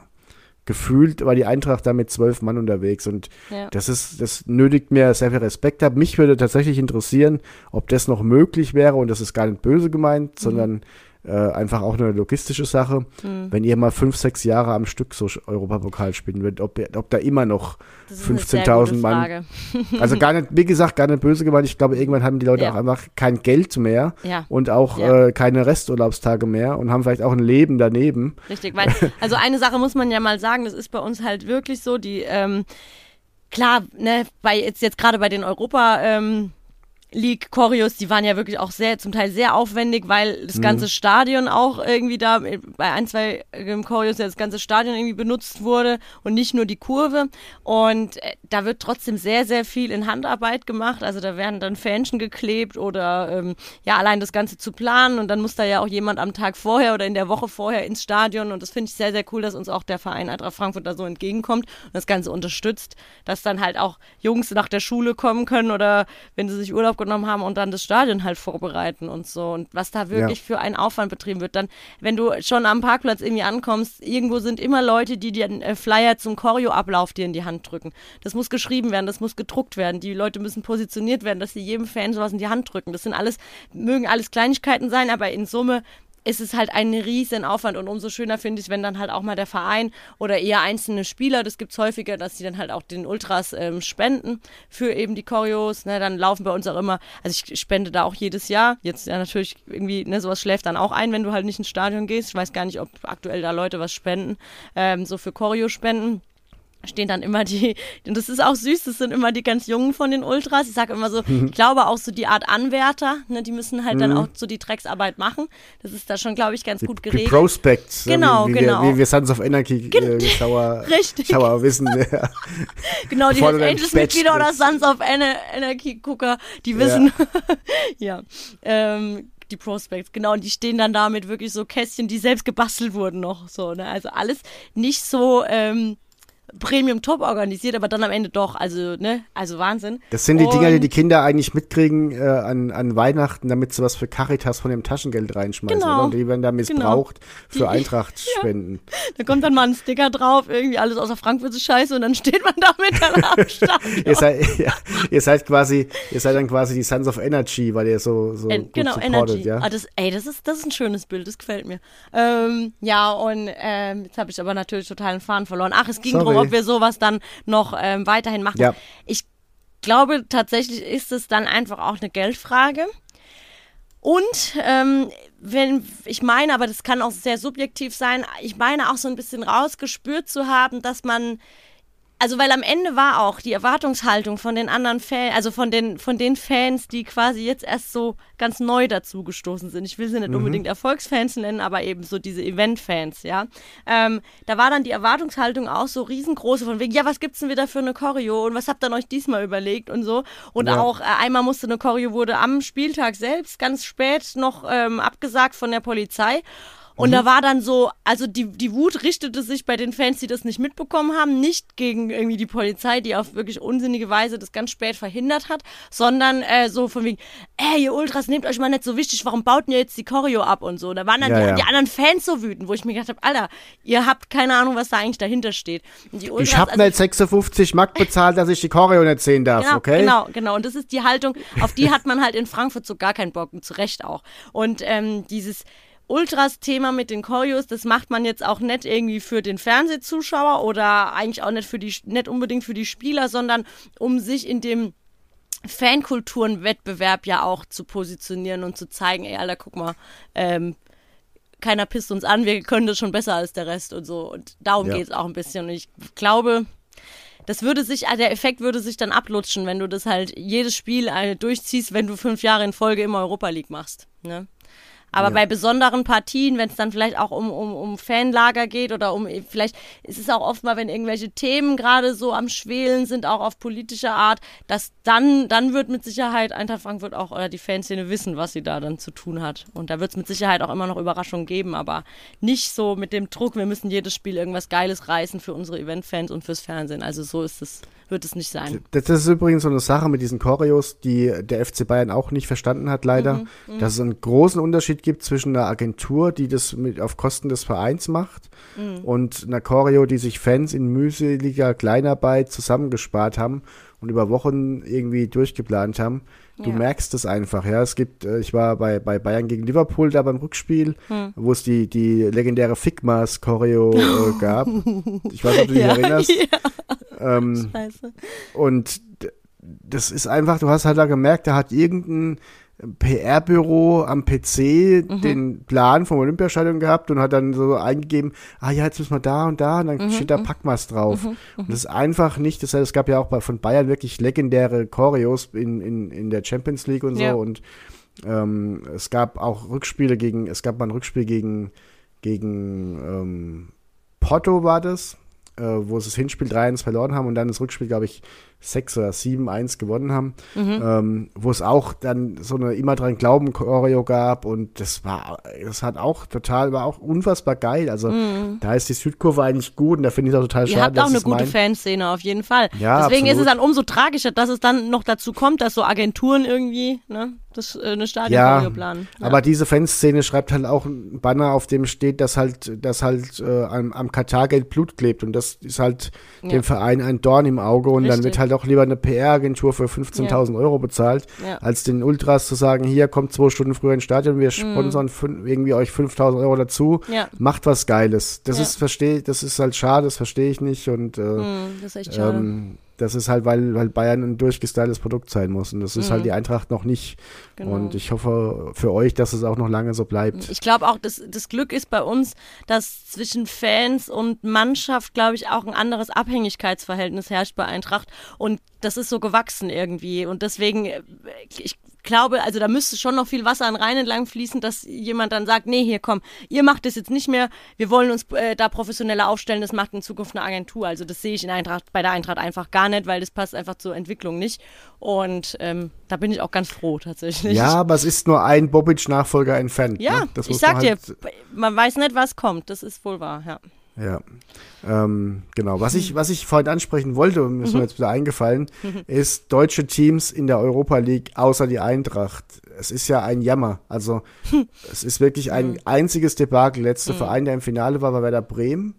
gefühlt, war die Eintracht da mit zwölf Mann unterwegs. Und Ja. das ist, das nötigt mir sehr viel Respekt ab. Mich würde tatsächlich interessieren, ob das noch möglich wäre, und das ist gar nicht böse gemeint, Mhm. sondern äh, einfach auch eine logistische Sache, wenn ihr mal fünf, sechs Jahre am Stück so Europapokal spielen würdet, ob, ob da immer noch Das ist eine sehr 15.000 gute Mann. Also gar nicht, wie gesagt, gar nicht böse gemeint. Ich glaube, irgendwann haben die Leute Ja. auch einfach kein Geld mehr Ja. und auch Ja. äh, keine Resturlaubstage mehr und haben vielleicht auch ein Leben daneben. Richtig, weil, also eine Sache muss man ja mal sagen, das ist bei uns halt wirklich so, die, ähm, klar, ne, bei jetzt, jetzt gerade bei den Europa, ähm, League Choreos, die waren ja wirklich auch sehr, zum Teil sehr aufwendig, weil das ganze Stadion auch irgendwie da, bei ein, zwei ähm, Choreos ja das ganze Stadion irgendwie benutzt wurde und nicht nur die Kurve. Und äh, da wird trotzdem sehr, sehr viel in Handarbeit gemacht. Also da werden dann Fähnchen geklebt oder ähm, ja, allein das Ganze zu planen und dann muss da ja auch jemand am Tag vorher oder in der Woche vorher ins Stadion und das finde ich sehr, sehr cool, dass uns auch der Verein Eintracht Frankfurt da so entgegenkommt und das Ganze unterstützt, dass dann halt auch Jungs nach der Schule kommen können oder wenn sie sich Urlaub genommen haben und dann das Stadion halt vorbereiten und so und was da wirklich für einen Aufwand betrieben wird. Dann, wenn du schon am Parkplatz irgendwie ankommst, irgendwo sind immer Leute, die dir einen äh, Flyer zum Choreoablauf dir in die Hand drücken. Das muss geschrieben werden, das muss gedruckt werden. Die Leute müssen positioniert werden, dass sie jedem Fan sowas in die Hand drücken. Das sind alles, mögen alles Kleinigkeiten sein, aber in Summe ist es halt ein riesen Aufwand und umso schöner finde ich, wenn dann halt auch mal der Verein oder eher einzelne Spieler, das gibt's häufiger, dass die dann halt auch den Ultras ähm, spenden für eben die Choreos, ne, dann laufen bei uns auch immer, also ich spende da auch jedes Jahr, jetzt ja natürlich irgendwie, ne, sowas schläft dann auch ein, wenn du halt nicht ins Stadion gehst, ich weiß gar nicht, ob aktuell da Leute was spenden, ähm, so für Choreo spenden, stehen dann immer die, und das ist auch süß, das sind immer die ganz Jungen von den Ultras. Ich sage immer so, ich glaube auch so die Art Anwärter, ne, die müssen halt dann auch so die Drecksarbeit machen. Das ist da schon, glaube ich, ganz Die, gut die geregelt. Prospects, ja, Genau, wie, genau. Wir, wie wir Sons of Anarchy äh, Schauer, Richtig. Schauer wissen. Ja. genau, die Hells dein Angels Bett Mitglieder oder. Sons of Ana- Anarchy-Gucker, die wissen, ja, ähm, die Prospects, genau, und die stehen dann da mit wirklich so Kästchen, die selbst gebastelt wurden noch, so, ne, also alles nicht so, ähm, Premium Top organisiert, aber dann am Ende doch. Also, ne, also Wahnsinn. Das sind die Und- Dinger, die die Kinder eigentlich mitkriegen äh, an, an Weihnachten, damit sie was für Caritas von dem Taschengeld reinschmeißen. Genau. Und die werden da missbraucht für Die- Eintracht spenden. Da kommt dann mal ein Sticker drauf, irgendwie alles außer Frankfurt ist scheiße und dann steht man damit dann am. Ihr seid, ja, ihr seid quasi, ihr seid dann quasi die Sons of Energy, weil ihr so, so En gut genau, supportet, Energy. ja. Ah, das, ey, das ist, das ist ein schönes Bild, das gefällt mir. Ähm, ja, und ähm, jetzt habe ich aber natürlich total den Faden verloren. Ach, es ging Sorry. darum, ob wir sowas dann noch ähm, weiterhin machen. Ja. Ich glaube, tatsächlich ist es dann einfach auch eine Geldfrage. Und ähm, wenn ich meine, aber das kann auch sehr subjektiv sein, ich meine auch so ein bisschen rausgespürt zu haben, dass man also weil am Ende war auch die Erwartungshaltung von den anderen Fans, also von den von den Fans, die quasi jetzt erst so ganz neu dazugestoßen sind. Ich will sie nicht unbedingt Erfolgsfans nennen, aber eben so diese Event-Fans, ja. Ähm, da war dann die Erwartungshaltung auch so riesengroße von wegen, ja, was gibt's denn wieder für eine Choreo und was habt ihr euch diesmal überlegt und so. Und Ja. auch äh, einmal musste eine Choreo wurde am Spieltag selbst ganz spät noch ähm, abgesagt von der Polizei. Und da war dann so, also die, die Wut richtete sich bei den Fans, die das nicht mitbekommen haben, nicht gegen irgendwie die Polizei, die auf wirklich unsinnige Weise das ganz spät verhindert hat, sondern äh, so von wegen, ey, ihr Ultras, nehmt euch mal nicht so wichtig, warum baut ihr jetzt die Choreo ab und so. Da waren dann Ja, die, ja. die anderen Fans so wütend, wo ich mir gedacht habe, Alter, ihr habt keine Ahnung, was da eigentlich dahinter steht. Und die Ultras, Ich hab also- nicht 56 Mark bezahlt, dass ich die Choreo nicht sehen darf, Genau, okay? genau, genau. Und das ist die Haltung, auf die hat man halt in Frankfurt so gar keinen Bock und zu Recht auch. Und ähm, dieses Ultras-Thema mit den Choreos, das macht man jetzt auch nicht irgendwie für den Fernsehzuschauer oder eigentlich auch nicht für die, nicht unbedingt für die Spieler, sondern um sich in dem Fankulturenwettbewerb ja auch zu positionieren und zu zeigen, ey, Alter, guck mal, ähm, keiner pisst uns an, wir können das schon besser als der Rest und so. Und darum Ja. geht es auch ein bisschen. Und ich glaube, das würde sich, ah, der Effekt würde sich dann ablutschen, wenn du das halt jedes Spiel äh, durchziehst, wenn du fünf Jahre in Folge immer Europa League machst. Ne? Aber Ja. bei besonderen Partien, wenn es dann vielleicht auch um, um, um Fanlager geht oder um, vielleicht ist es auch oft mal, wenn irgendwelche Themen gerade so am Schwelen sind, auch auf politischer Art, dass dann, dann wird mit Sicherheit Eintracht Frankfurt auch oder die Fanszene wissen, was sie da dann zu tun hat. Und da wird es mit Sicherheit auch immer noch Überraschungen geben, aber nicht so mit dem Druck, wir müssen jedes Spiel irgendwas Geiles reißen für unsere Eventfans und fürs Fernsehen. Also so ist es, wird es nicht sein. Das ist übrigens so eine Sache mit diesen Choreos, die der FC Bayern auch nicht verstanden hat, leider. Mhm, Dass es einen großen Unterschied gibt zwischen einer Agentur, die das mit auf Kosten des Vereins macht, Mhm. und einer Choreo, die sich Fans in mühseliger Kleinarbeit zusammengespart haben und über Wochen irgendwie durchgeplant haben. Du Ja. merkst es einfach, ja. Es gibt, äh, ich war bei, bei Bayern gegen Liverpool da beim Rückspiel, Hm. wo es die, die legendäre Figmas Choreo äh, gab. Ich weiß nicht, ob du dich erinnerst. Ähm, Scheiße. und das ist einfach, du hast halt da gemerkt, da hat irgendein PR-Büro am PC Mhm. den Plan vom Olympiastadion gehabt und hat dann so eingegeben, ah ja, jetzt müssen wir da und da und dann Mhm, steht da Packmas drauf. Und das ist einfach nicht, das heißt, es gab ja auch bei, von Bayern wirklich legendäre Choreos in, in, in der Champions League und so Ja. und ähm, es gab auch Rückspiele gegen, es gab mal ein Rückspiel gegen, gegen ähm, Porto war das, äh, wo sie das Hinspiel 3-1 verloren haben und dann das Rückspiel, glaube ich, 6 oder 7-1 gewonnen haben, ähm, wo es auch dann so eine immer dran glauben Choreo gab und das war, das hat auch total, war auch unfassbar geil. Also da ist die Südkurve eigentlich gut und da finde ich es auch total Ihr schade, habt auch eine gute mein- Fanszene auf jeden Fall. Ja, Deswegen ist es absolut. dann umso tragischer, dass es dann noch dazu kommt, dass so Agenturen irgendwie ne, das, äh, eine Stadion Ja, planen. Ja. aber diese Fanszene schreibt halt auch ein Banner, auf dem steht, dass halt, dass halt äh, am, am Katargeld Blut klebt und das ist halt Ja. dem Verein ein Dorn im Auge und dann Richtig. wird halt auch lieber eine PR-Agentur für 15.000 Euro bezahlt, Ja. als den Ultras zu sagen, hier kommt zwei Stunden früher ins Stadion, Mhm. wir sponsern fün- irgendwie euch 5.000 Euro dazu, Ja. macht was Geiles. Das Ja. ist verstehe, das ist halt schade, das verstehe ich nicht und äh, Hm, das ist echt schade. ähm, das ist halt, weil, weil Bayern ein durchgestyltes Produkt sein muss. Und das ist halt die Eintracht noch nicht. Mhm. Genau. Und ich hoffe für euch, dass es auch noch lange so bleibt. Ich glaube auch, das, das Glück ist bei uns, dass zwischen Fans und Mannschaft, glaube ich, auch ein anderes Abhängigkeitsverhältnis herrscht bei Eintracht. Und das ist so gewachsen irgendwie. Und deswegen, äh, ich glaube, also da müsste schon noch viel Wasser an Rhein entlang fließen, dass jemand dann sagt, nee, hier komm, ihr macht das jetzt nicht mehr, wir wollen uns äh, da professioneller aufstellen, das macht in Zukunft eine Agentur. Also das sehe ich in Eintracht, bei der Eintracht einfach gar nicht, weil das passt einfach zur Entwicklung nicht. Und ähm, da bin ich auch ganz froh tatsächlich. Ja, aber es ist nur ein Bobic-Nachfolger entfernt. Ja, ne? Das ich sag man dir, halt, man weiß nicht, was kommt. Das ist wohl wahr, ja. Ja. Ähm, genau. Was ich, was ich vorhin ansprechen wollte, und mir ist mir jetzt wieder eingefallen, ist deutsche Teams in der Europa League außer die Eintracht. Es ist ja ein Jammer. Also es ist wirklich ein einziges Debakel. Letzte Verein, der im Finale war, war Werder Bremen.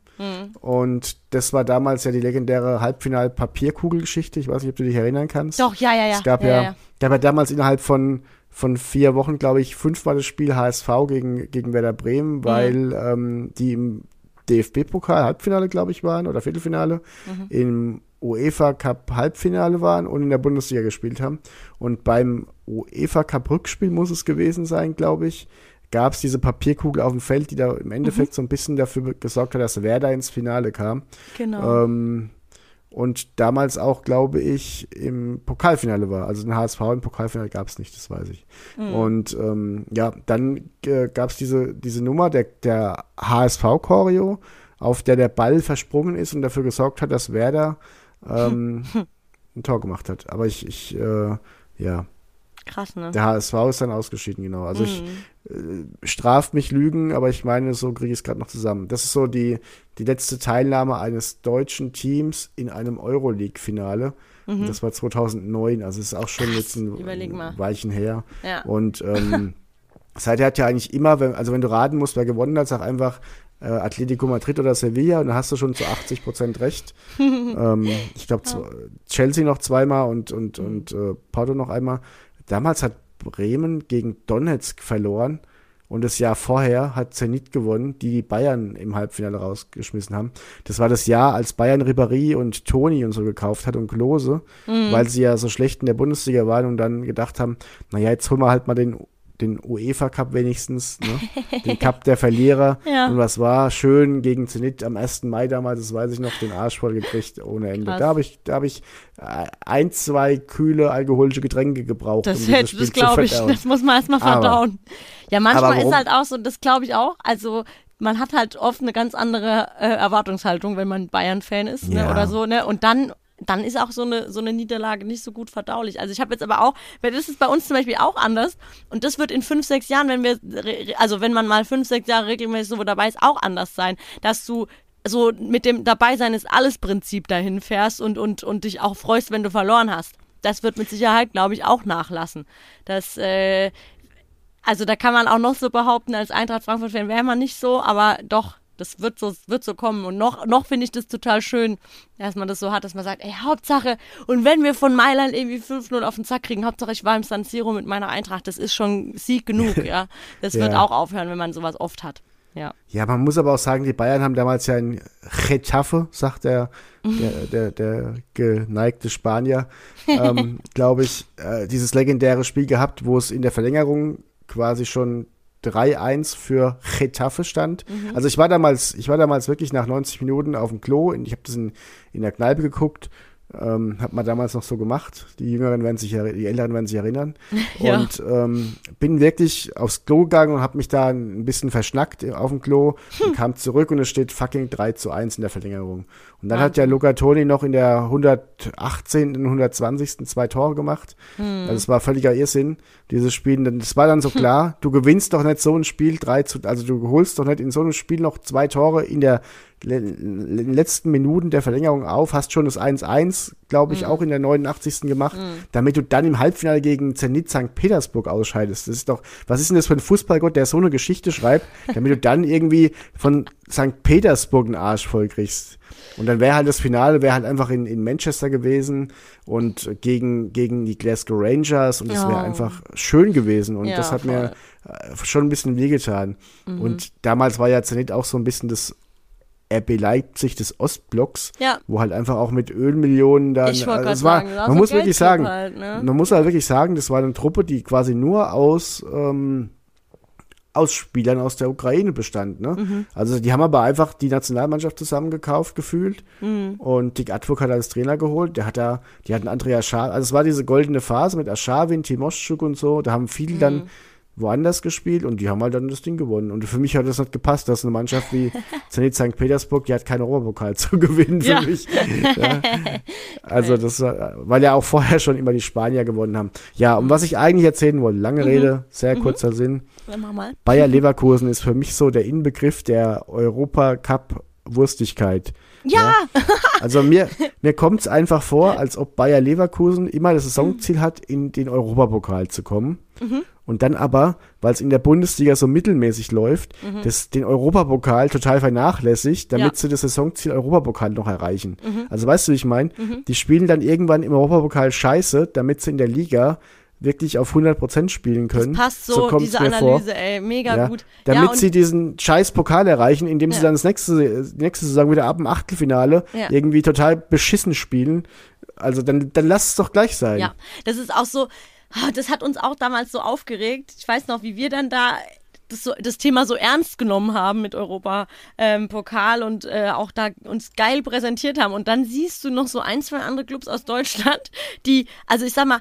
Und das war damals ja die legendäre Halbfinal-Papierkugelgeschichte. Ich weiß nicht, ob du dich erinnern kannst. Doch, ja, ja, ja. Es gab ja, ja, ja. gab ja damals innerhalb von, von vier Wochen, glaube ich, fünfmal das Spiel HSV gegen, gegen Werder Mhm. Bremen, weil ähm, die im DFB-Pokal Halbfinale, glaube ich, waren oder Viertelfinale, Mhm. im UEFA Cup Halbfinale waren und in der Bundesliga gespielt haben. Und beim UEFA Cup Rückspiel muss es gewesen sein, glaube ich, gab es diese Papierkugel auf dem Feld, die da im Mhm. Endeffekt so ein bisschen dafür gesorgt hat, dass Werder ins Finale kam. Genau. Ähm, und damals auch, glaube ich, im Pokalfinale war. Also ein HSV im Pokalfinale gab es nicht, das weiß ich. Mhm. Und ähm, ja, dann äh, gab es diese, diese Nummer, der, der HSV-Choreo, auf der der Ball versprungen ist und dafür gesorgt hat, dass Werder ähm, ein Tor gemacht hat. Aber ich, ich äh, ja, Krass, ne? der HSV ist dann ausgeschieden, genau. Also ich Mhm. äh, straft mich Lügen, aber ich meine, so kriege ich es gerade noch zusammen. Das ist so die, die letzte Teilnahme eines deutschen Teams in einem Euroleague-Finale. Und Das war 2009, also es ist auch schon jetzt ein, Mhm. Weichen her. Ja. Und ähm, seither hat ja eigentlich immer, wenn, also wenn du raten musst, wer gewonnen hat, sag einfach äh, Atletico Madrid oder Sevilla und dann hast du schon zu 80 Prozent recht. ähm, ich glaube, Chelsea noch zweimal und, und, Mhm. und äh, Porto noch einmal. Damals hat Bremen gegen Donetsk verloren und das Jahr vorher hat Zenit gewonnen, die die Bayern im Halbfinale rausgeschmissen haben. Das war das Jahr, als Bayern Ribéry und Toni und so gekauft hat und Klose, Mhm. weil sie ja so schlecht in der Bundesliga waren und dann gedacht haben, naja, jetzt holen wir halt mal den den UEFA Cup wenigstens, ne? den Cup der Verlierer. Ja. Und was war schön gegen Zenit am 1. Mai damals, das weiß ich noch, den Arsch voll gekriegt ohne Ende. Krass. Da habe ich, da habe ich äh, ein, zwei kühle alkoholische Getränke gebraucht. Das, um hätte, das glaube ich, das muss man erstmal Aber- verdauen. ja, manchmal aber ist halt auch so, das glaube ich auch. Also man hat halt oft eine ganz andere äh, Erwartungshaltung, wenn man Bayern-Fan ist ne, Ja. oder so, ne? Und dann dann ist auch so eine, so eine Niederlage nicht so gut verdaulich. Also ich habe jetzt aber auch, weil das ist bei uns zum Beispiel auch anders und das wird in fünf, sechs Jahren, wenn wir, also wenn man mal fünf, sechs Jahre regelmäßig so dabei ist, auch anders sein, dass du so mit dem Dabeisein ist alles Prinzip dahin fährst und, und, und dich auch freust, wenn du verloren hast. Das wird mit Sicherheit, glaube ich, auch nachlassen. Das, äh, also da kann man auch noch so behaupten, als Eintracht Frankfurt-Fan wäre man nicht so, aber doch, das wird so, wird so kommen. Und noch, noch finde ich das total schön, dass man das so hat, dass man sagt, ey, Hauptsache, und wenn wir von Mailand irgendwie 5-0 auf den Zack kriegen, Hauptsache ich war im San Siro mit meiner Eintracht, das ist schon Sieg genug, ja. Das wird Ja. auch aufhören, wenn man sowas oft hat. Ja. Ja, man muss aber auch sagen, die Bayern haben damals ja in Getafe, sagt der, der, der, der geneigte Spanier, ähm, glaube ich, äh, dieses legendäre Spiel gehabt, wo es in der Verlängerung quasi schon 3-1 für Getafe stand. Also ich war damals, ich war damals wirklich nach 90 Minuten auf dem Klo, ich habe das in, in der Kneipe geguckt, ähm, hat man damals noch so gemacht. Die Jüngeren werden sich, die Älteren werden sich erinnern. Ja. Und ähm, bin wirklich aufs Klo gegangen und habe mich da ein bisschen verschnackt auf dem Klo und kam zurück und es steht fucking 3 zu 1 in der Verlängerung. Und dann hat ja Luca Toni noch in der 118. und 120. zwei Tore gemacht. Also es war völliger Irrsinn, dieses Spiel. Es war dann so klar, du gewinnst doch nicht so ein Spiel 3 zu, also du holst doch nicht in so einem Spiel noch zwei Tore in der le le letzten Minuten der Verlängerung auf, hast schon das 1-1, glaube ich, auch in der 89. gemacht, damit du dann im Halbfinale gegen Zenit St. Petersburg ausscheidest. Das ist doch, was ist denn das für ein Fußballgott, der so eine Geschichte schreibt, damit du dann irgendwie von St. Petersburg einen Arsch voll kriegst. Und dann wäre halt das Finale, wäre halt einfach in, in Manchester gewesen und gegen, gegen die Glasgow Rangers und das wäre Ja. einfach schön gewesen und Ja, das hat mir äh, schon ein bisschen wehgetan. Mhm. Und damals war ja Zenit auch so ein bisschen das RB Leipzig des Ostblocks, Ja. wo halt einfach auch mit Ölmillionen dann. Ich also es war, sagen, das man muss so wirklich sagen, halt, ne? man muss halt wirklich sagen, das war eine Truppe, die quasi nur aus ähm, aus Spielern aus der Ukraine bestand. Ne? Mhm. Also die haben aber einfach die Nationalmannschaft zusammengekauft gefühlt Mhm. und Dick Advok hat als Trainer geholt. Der hat da, die hatten Andrea Schar, also es war diese goldene Phase mit Aschawin, Timoschuk und so. Da haben viele Mhm. dann woanders gespielt und die haben halt dann das Ding gewonnen. Und für mich hat das nicht gepasst, dass eine Mannschaft wie Zenit St. Petersburg, die hat keinen Europapokal zu gewinnen für Ja. mich. Ja. Also das, war- weil ja auch vorher schon immer die Spanier gewonnen haben. Ja, Mhm. um was ich eigentlich erzählen wollte, lange Rede, sehr kurzer Sinn. Bayer Leverkusen ist für mich so der Inbegriff der Europacup Wurstigkeit. Ja, Also mir, mir kommt es einfach vor, als ob Bayer Leverkusen immer das Saisonziel hat, in den Europapokal zu kommen. Mhm. Und dann aber, weil es in der Bundesliga so mittelmäßig läuft, das, den Europapokal total vernachlässigt, damit Mhm. Ja. Mhm. sie das Saisonziel Europapokal noch erreichen. Also weißt du, wie ich meine? Die spielen dann irgendwann im Europapokal scheiße, damit sie in der Liga wirklich auf 100% spielen können. passt so, kommt's diese mir vor. Analyse, ey, mega Ja, gut. damit ja, sie diesen scheiß Pokal erreichen, indem sie Ja. dann das nächste, nächste Saison wieder ab dem Achtelfinale irgendwie total beschissen spielen. Also dann, dann lass es doch gleich sein. Ja, das ist auch so, ah, das hat uns auch damals so aufgeregt. Ich weiß noch, wie wir dann da das, so, das Thema so ernst genommen haben mit Europa ähm, Pokal und äh, auch da uns geil präsentiert haben. Und dann siehst du noch so ein, zwei andere Clubs aus Deutschland, die, also ich sag mal,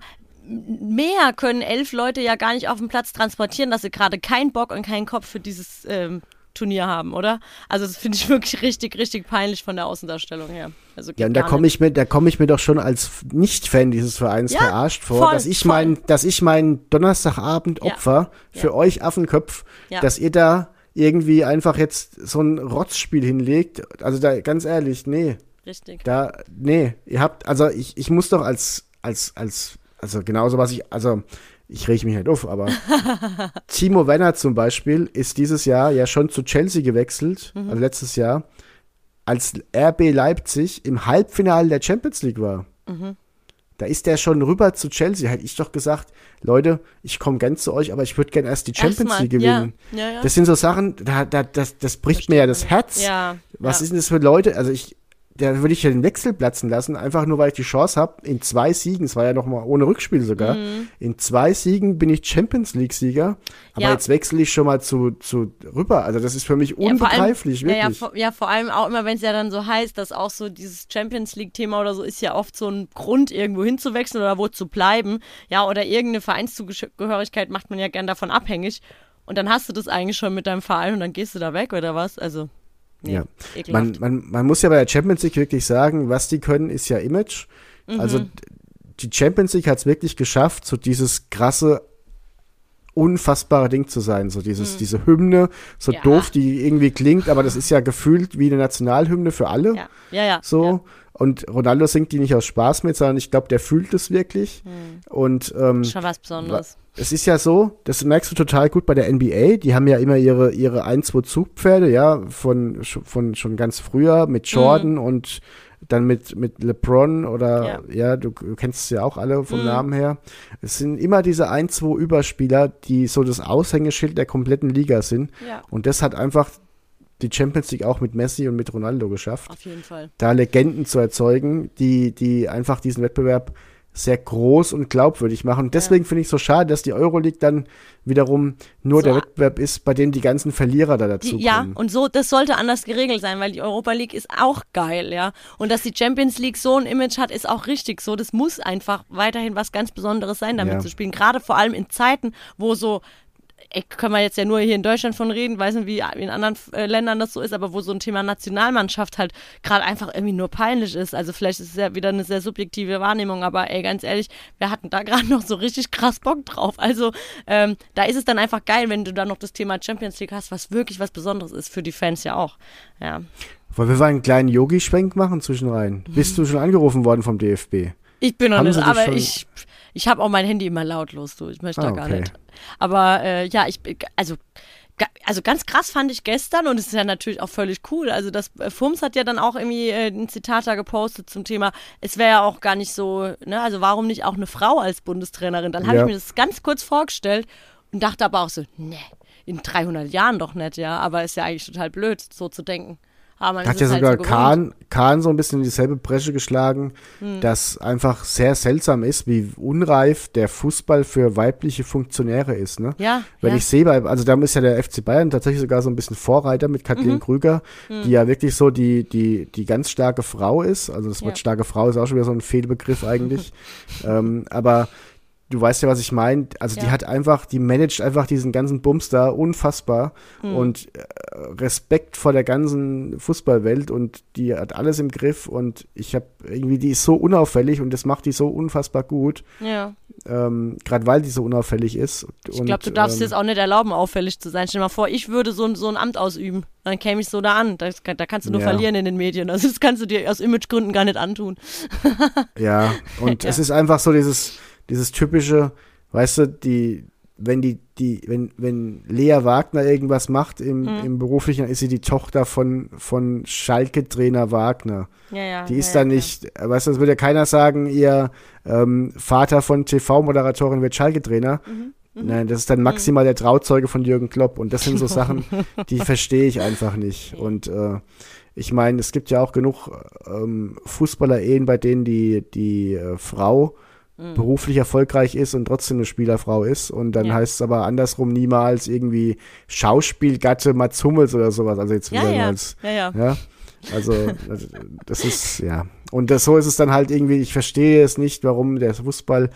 mehr können elf Leute ja gar nicht auf dem Platz transportieren, dass sie gerade keinen Bock und keinen Kopf für dieses ähm, Turnier haben, oder? Also das finde ich wirklich richtig, richtig peinlich von der Außendarstellung her. Also Ja, und da komme ich mir, da komme ich mir doch schon als Nicht-Fan dieses Vereins Ja, verarscht vor, voll, dass ich voll. mein, dass ich mein Donnerstagabend Ja. Opfer für Ja. euch Affenköpf, Ja. dass ihr da irgendwie einfach jetzt so ein Rotzspiel hinlegt. Also da, ganz ehrlich, nee. Richtig. Da, nee, ihr habt, also ich, ich muss doch als, als, als, also genauso was ich, also ich rege mich nicht auf, aber Timo Werner zum Beispiel ist dieses Jahr ja schon zu Chelsea gewechselt, Mhm. also letztes Jahr, als RB Leipzig im Halbfinale der Champions League war. Mhm. Da ist der schon rüber zu Chelsea. Hätte ich doch gesagt, Leute, ich komme gern zu euch, aber ich würde gern erst die Champions Erstmal, League gewinnen. Ja, ja, ja. Das sind so Sachen, da, da, das, das bricht mir ja das Herz. Was ist denn das für Leute? Also ich, da würde ich ja den Wechsel platzen lassen, einfach nur weil ich die Chance habe, in zwei Siegen, es war ja noch mal ohne Rückspiel sogar, in zwei Siegen bin ich Champions League Sieger, aber Mhm. Ja. jetzt wechsle ich schon mal zu, zu rüber. Also das ist für mich Ja, allem- unbegreiflich, ja, ja, wirklich. vor, ja, vor allem auch immer, wenn es ja dann so heißt, dass auch so dieses Champions League-Thema oder so ist ja oft so ein Grund, irgendwo hinzuwechseln oder wo zu bleiben. Ja, oder irgendeine Vereinszugehörigkeit macht man ja gern davon abhängig. Und dann hast du das eigentlich schon mit deinem Verein und dann gehst du da weg oder was? Also, nee, Ja. Man, man, man muss ja bei der Champions League wirklich sagen, was die können, ist ja Image. Mhm. Also die Champions League hat es wirklich geschafft, so dieses krasse, unfassbare Ding zu sein. So dieses, diese Hymne, so Mhm. Ja. doof die irgendwie klingt, aber das ist ja gefühlt wie eine Nationalhymne für alle. ja, ja, ja. So. Ja. Und Ronaldo singt die nicht aus Spaß mit, sondern ich glaube, der fühlt es wirklich. Und ähm, Schon was Besonderes. es ist ja so, das merkst du total gut bei der NBA, die haben ja immer ihre, ihre ein, zwei Zugpferde, ja, von, von schon ganz früher mit Jordan und dann mit, mit LeBron oder, ja, Ja. du, du kennst es ja auch alle vom Namen her. Es sind immer diese ein, zwei Überspieler, die so das Aushängeschild der kompletten Liga sind. Ja, Und das hat einfach die Champions League auch mit Messi und mit Ronaldo geschafft auf jeden Fall. da Legenden zu erzeugen, die, die einfach diesen Wettbewerb sehr groß und glaubwürdig machen. Und deswegen finde ich es so schade, dass die Euroleague dann wiederum nur So der Wettbewerb ist, bei dem die ganzen Verlierer da dazu Die, ja, und so, das sollte anders geregelt sein, weil die Europa League ist auch geil, ja. Und dass die Champions League so ein Image hat, ist auch richtig so. Das muss einfach weiterhin was ganz Besonderes sein, damit Ja. zu spielen. Gerade vor allem in Zeiten, wo so, ey, können wir jetzt ja nur hier in Deutschland von reden, weiß nicht, wie in anderen äh, Ländern das so ist, aber wo so ein Thema Nationalmannschaft halt gerade einfach irgendwie nur peinlich ist. Also vielleicht ist es ja wieder eine sehr subjektive Wahrnehmung, aber ey, ganz ehrlich, wir hatten da gerade noch so richtig krass Bock drauf. Also ähm, da ist es dann einfach geil, wenn du dann noch das Thema Champions League hast, was wirklich was Besonderes ist für die Fans ja auch. Ja. Wollen wir mal einen kleinen Yogi-Schwenk machen zwischenrein? Bist du schon angerufen worden vom DFB? Ich bin noch nicht, aber schon- ich, ich habe auch mein Handy immer lautlos, du. Ich möchte Ah, da gar okay. nicht. Aber äh, ja, ich bin- also also ganz krass fand ich gestern und es ist ja natürlich auch völlig cool. Also das äh, Fums hat ja dann auch irgendwie äh, ein Zitat da gepostet zum Thema, es wäre ja auch gar nicht so, ne, also warum nicht auch eine Frau als Bundestrainerin? Dann habe Ja. ich mir das ganz kurz vorgestellt und dachte aber auch so, ne, in 300 Jahren doch nicht, ja, aber ist ja eigentlich total blöd, so zu denken. Aber man Hat ja es sogar halt so. Kahn, Kahn so ein bisschen in dieselbe Bresche geschlagen, dass einfach sehr seltsam ist, wie unreif der Fußball für weibliche Funktionäre ist. Ne? Ja, Wenn ja. ich sehe, also da ist ja der FC Bayern tatsächlich sogar so ein bisschen Vorreiter mit Kathleen Mhm. Krüger, die ja wirklich so die, die, die ganz starke Frau ist. Also das Wort Ja. starke Frau ist auch schon wieder so ein Fehlbegriff eigentlich. ähm, aber du weißt ja, was ich meine. Also die Ja. hat einfach, die managt einfach diesen ganzen Bums da unfassbar Hm. und äh, Respekt vor der ganzen Fußballwelt und die hat alles im Griff und ich habe irgendwie, die ist so unauffällig und das macht die so unfassbar gut, Ja. ähm, gerade weil die so unauffällig ist. Ich glaube, du darfst ähm, dir jetzt auch nicht erlauben, auffällig zu sein. Stell dir mal vor, ich würde so, ein- so ein Amt ausüben. Dann käme ich so da an. Das, da kannst du nur Ja. verlieren in den Medien. Also das kannst du dir aus Imagegründen gar nicht antun. Ja, und Ja. es ist einfach so dieses, dieses typische, weißt du, die, wenn die, die, wenn, wenn Lea Wagner irgendwas macht im, Mhm. im beruflichen, dann ist sie die Tochter von, von Schalke-Trainer Wagner. Ja, ja. Die ist ja, dann nicht, weißt du, es würde ja keiner sagen, ihr ähm, Vater von TV-Moderatorin wird Schalke-Trainer. Mhm. Nein, das ist dann maximal der Trauzeuge von Jürgen Klopp. Und das sind so Sachen, die verstehe ich einfach nicht. Und äh, ich meine, es gibt ja auch genug ähm, Fußballer-Ehen, bei denen die, die äh, Frau Mhm. beruflich erfolgreich ist und trotzdem eine Spielerfrau ist. Und dann Ja. heißt es aber andersrum niemals irgendwie Schauspielgatte Mats Hummels oder sowas. Also jetzt wieder ja. als Ja, ja. ja, also das- ist, ja. Und das, so ist es dann halt irgendwie, ich verstehe es nicht, warum der Fußball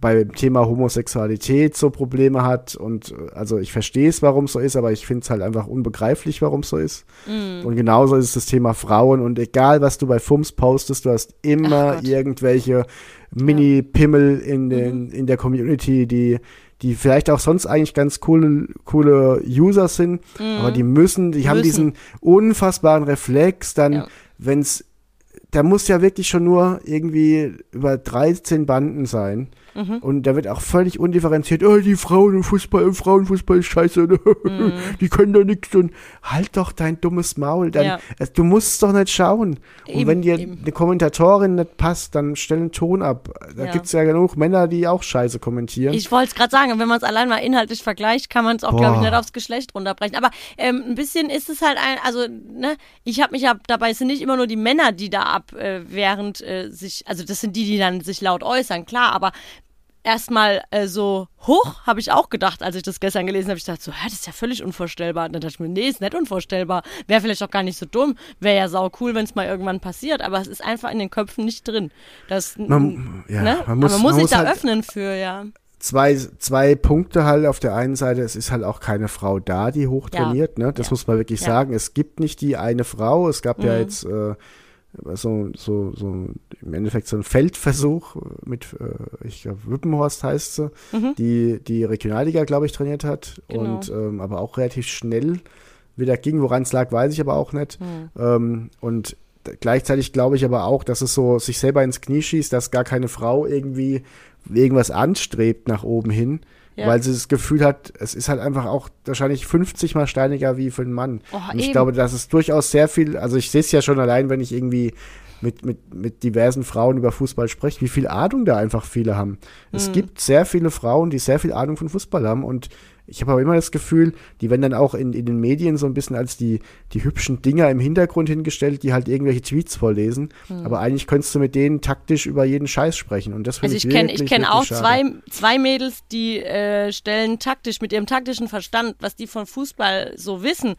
beim Thema Homosexualität so Probleme hat. Und also ich verstehe es, warum es so ist, aber ich finde es halt einfach unbegreiflich, warum es so ist. Mhm. Und genauso ist es das Thema Frauen. Und egal, was du bei FUMS postest, du hast immer irgendwelche Mini-Pimmel in, Mhm. den, in der Community, die die vielleicht auch sonst eigentlich ganz coole, coole User sind, aber die müssen, die haben Mhm. Müssen. diesen unfassbaren Reflex, dann, Ja. wenn's, da muss ja wirklich schon nur irgendwie über 13 Banden sein. Mhm. Und da wird auch völlig undifferenziert, oh, die Frauen im Fußball, im Frauenfußball ist scheiße, die können da nichts tun. Halt doch dein dummes Maul. Dann, Mhm. Ja. es- du musst doch nicht schauen. Und Eben, wenn dir eben. eine Kommentatorin nicht passt, dann stell einen Ton ab. Da Ja. gibt's ja genug Männer, die auch scheiße kommentieren. Ich wollte es gerade sagen, wenn man es allein mal inhaltlich vergleicht, kann man es auch, glaube ich, nicht aufs Geschlecht runterbrechen. Aber ähm, ein bisschen ist es halt ein, also, ne, ich habe mich ja dabei, es sind nicht immer nur die Männer, die da abwehrend äh, sich, also das sind die, die dann sich laut äußern, klar, aber erstmal äh, so hoch, habe ich auch gedacht, als ich das gestern gelesen habe. Ich dachte so, hä, das ist ja völlig unvorstellbar. Und dann dachte ich mir, nee, ist nicht unvorstellbar. Wäre vielleicht auch gar nicht so dumm. Wäre ja sau cool, wenn es mal irgendwann passiert. Aber es ist einfach in den Köpfen nicht drin. Das, Man- ja, ne? man muss- man muss man sich muss da halt- öffnen für, ja. zwei, zwei Punkte halt auf der einen Seite, es ist halt auch keine Frau da, die hoch Ja. ne? Das Ja. muss man wirklich Ja. sagen. Es gibt nicht die eine Frau, es gab ja Mhm. jetzt äh, so, so, so im Endeffekt so ein Feldversuch mit, äh, ich glaube, Wippenhorst heißt sie, Mhm. die die Regionalliga, glaube ich, trainiert hat Genau. und ähm, aber auch relativ schnell wieder ging. Woran es lag, weiß ich aber auch nicht. Mhm. Ähm, und gleichzeitig glaube ich aber auch, dass es so sich selber ins Knie schießt, dass gar keine Frau irgendwie irgendwas anstrebt nach oben hin, Ja. weil sie das Gefühl hat, es ist halt einfach auch wahrscheinlich 50 mal steiniger wie für einen Mann. Oh, und ich eben. glaube, dass es durchaus sehr viel, also ich sehe es ja schon allein, wenn ich irgendwie mit, mit, mit diversen Frauen über Fußball spreche, wie viel Ahnung da einfach viele haben. Es Mhm. gibt sehr viele Frauen, die sehr viel Ahnung von Fußball haben und ich habe aber immer das Gefühl, die werden dann auch in, in den Medien so ein bisschen als die, die hübschen Dinger im Hintergrund hingestellt, die halt irgendwelche Tweets vorlesen. Aber eigentlich könntest du mit denen taktisch über jeden Scheiß sprechen. Und das Also ich ich kenne ich kenn auch schade. zwei, zwei Mädels, die äh, stellen taktisch, mit ihrem taktischen Verstand, was die von Fußball so wissen,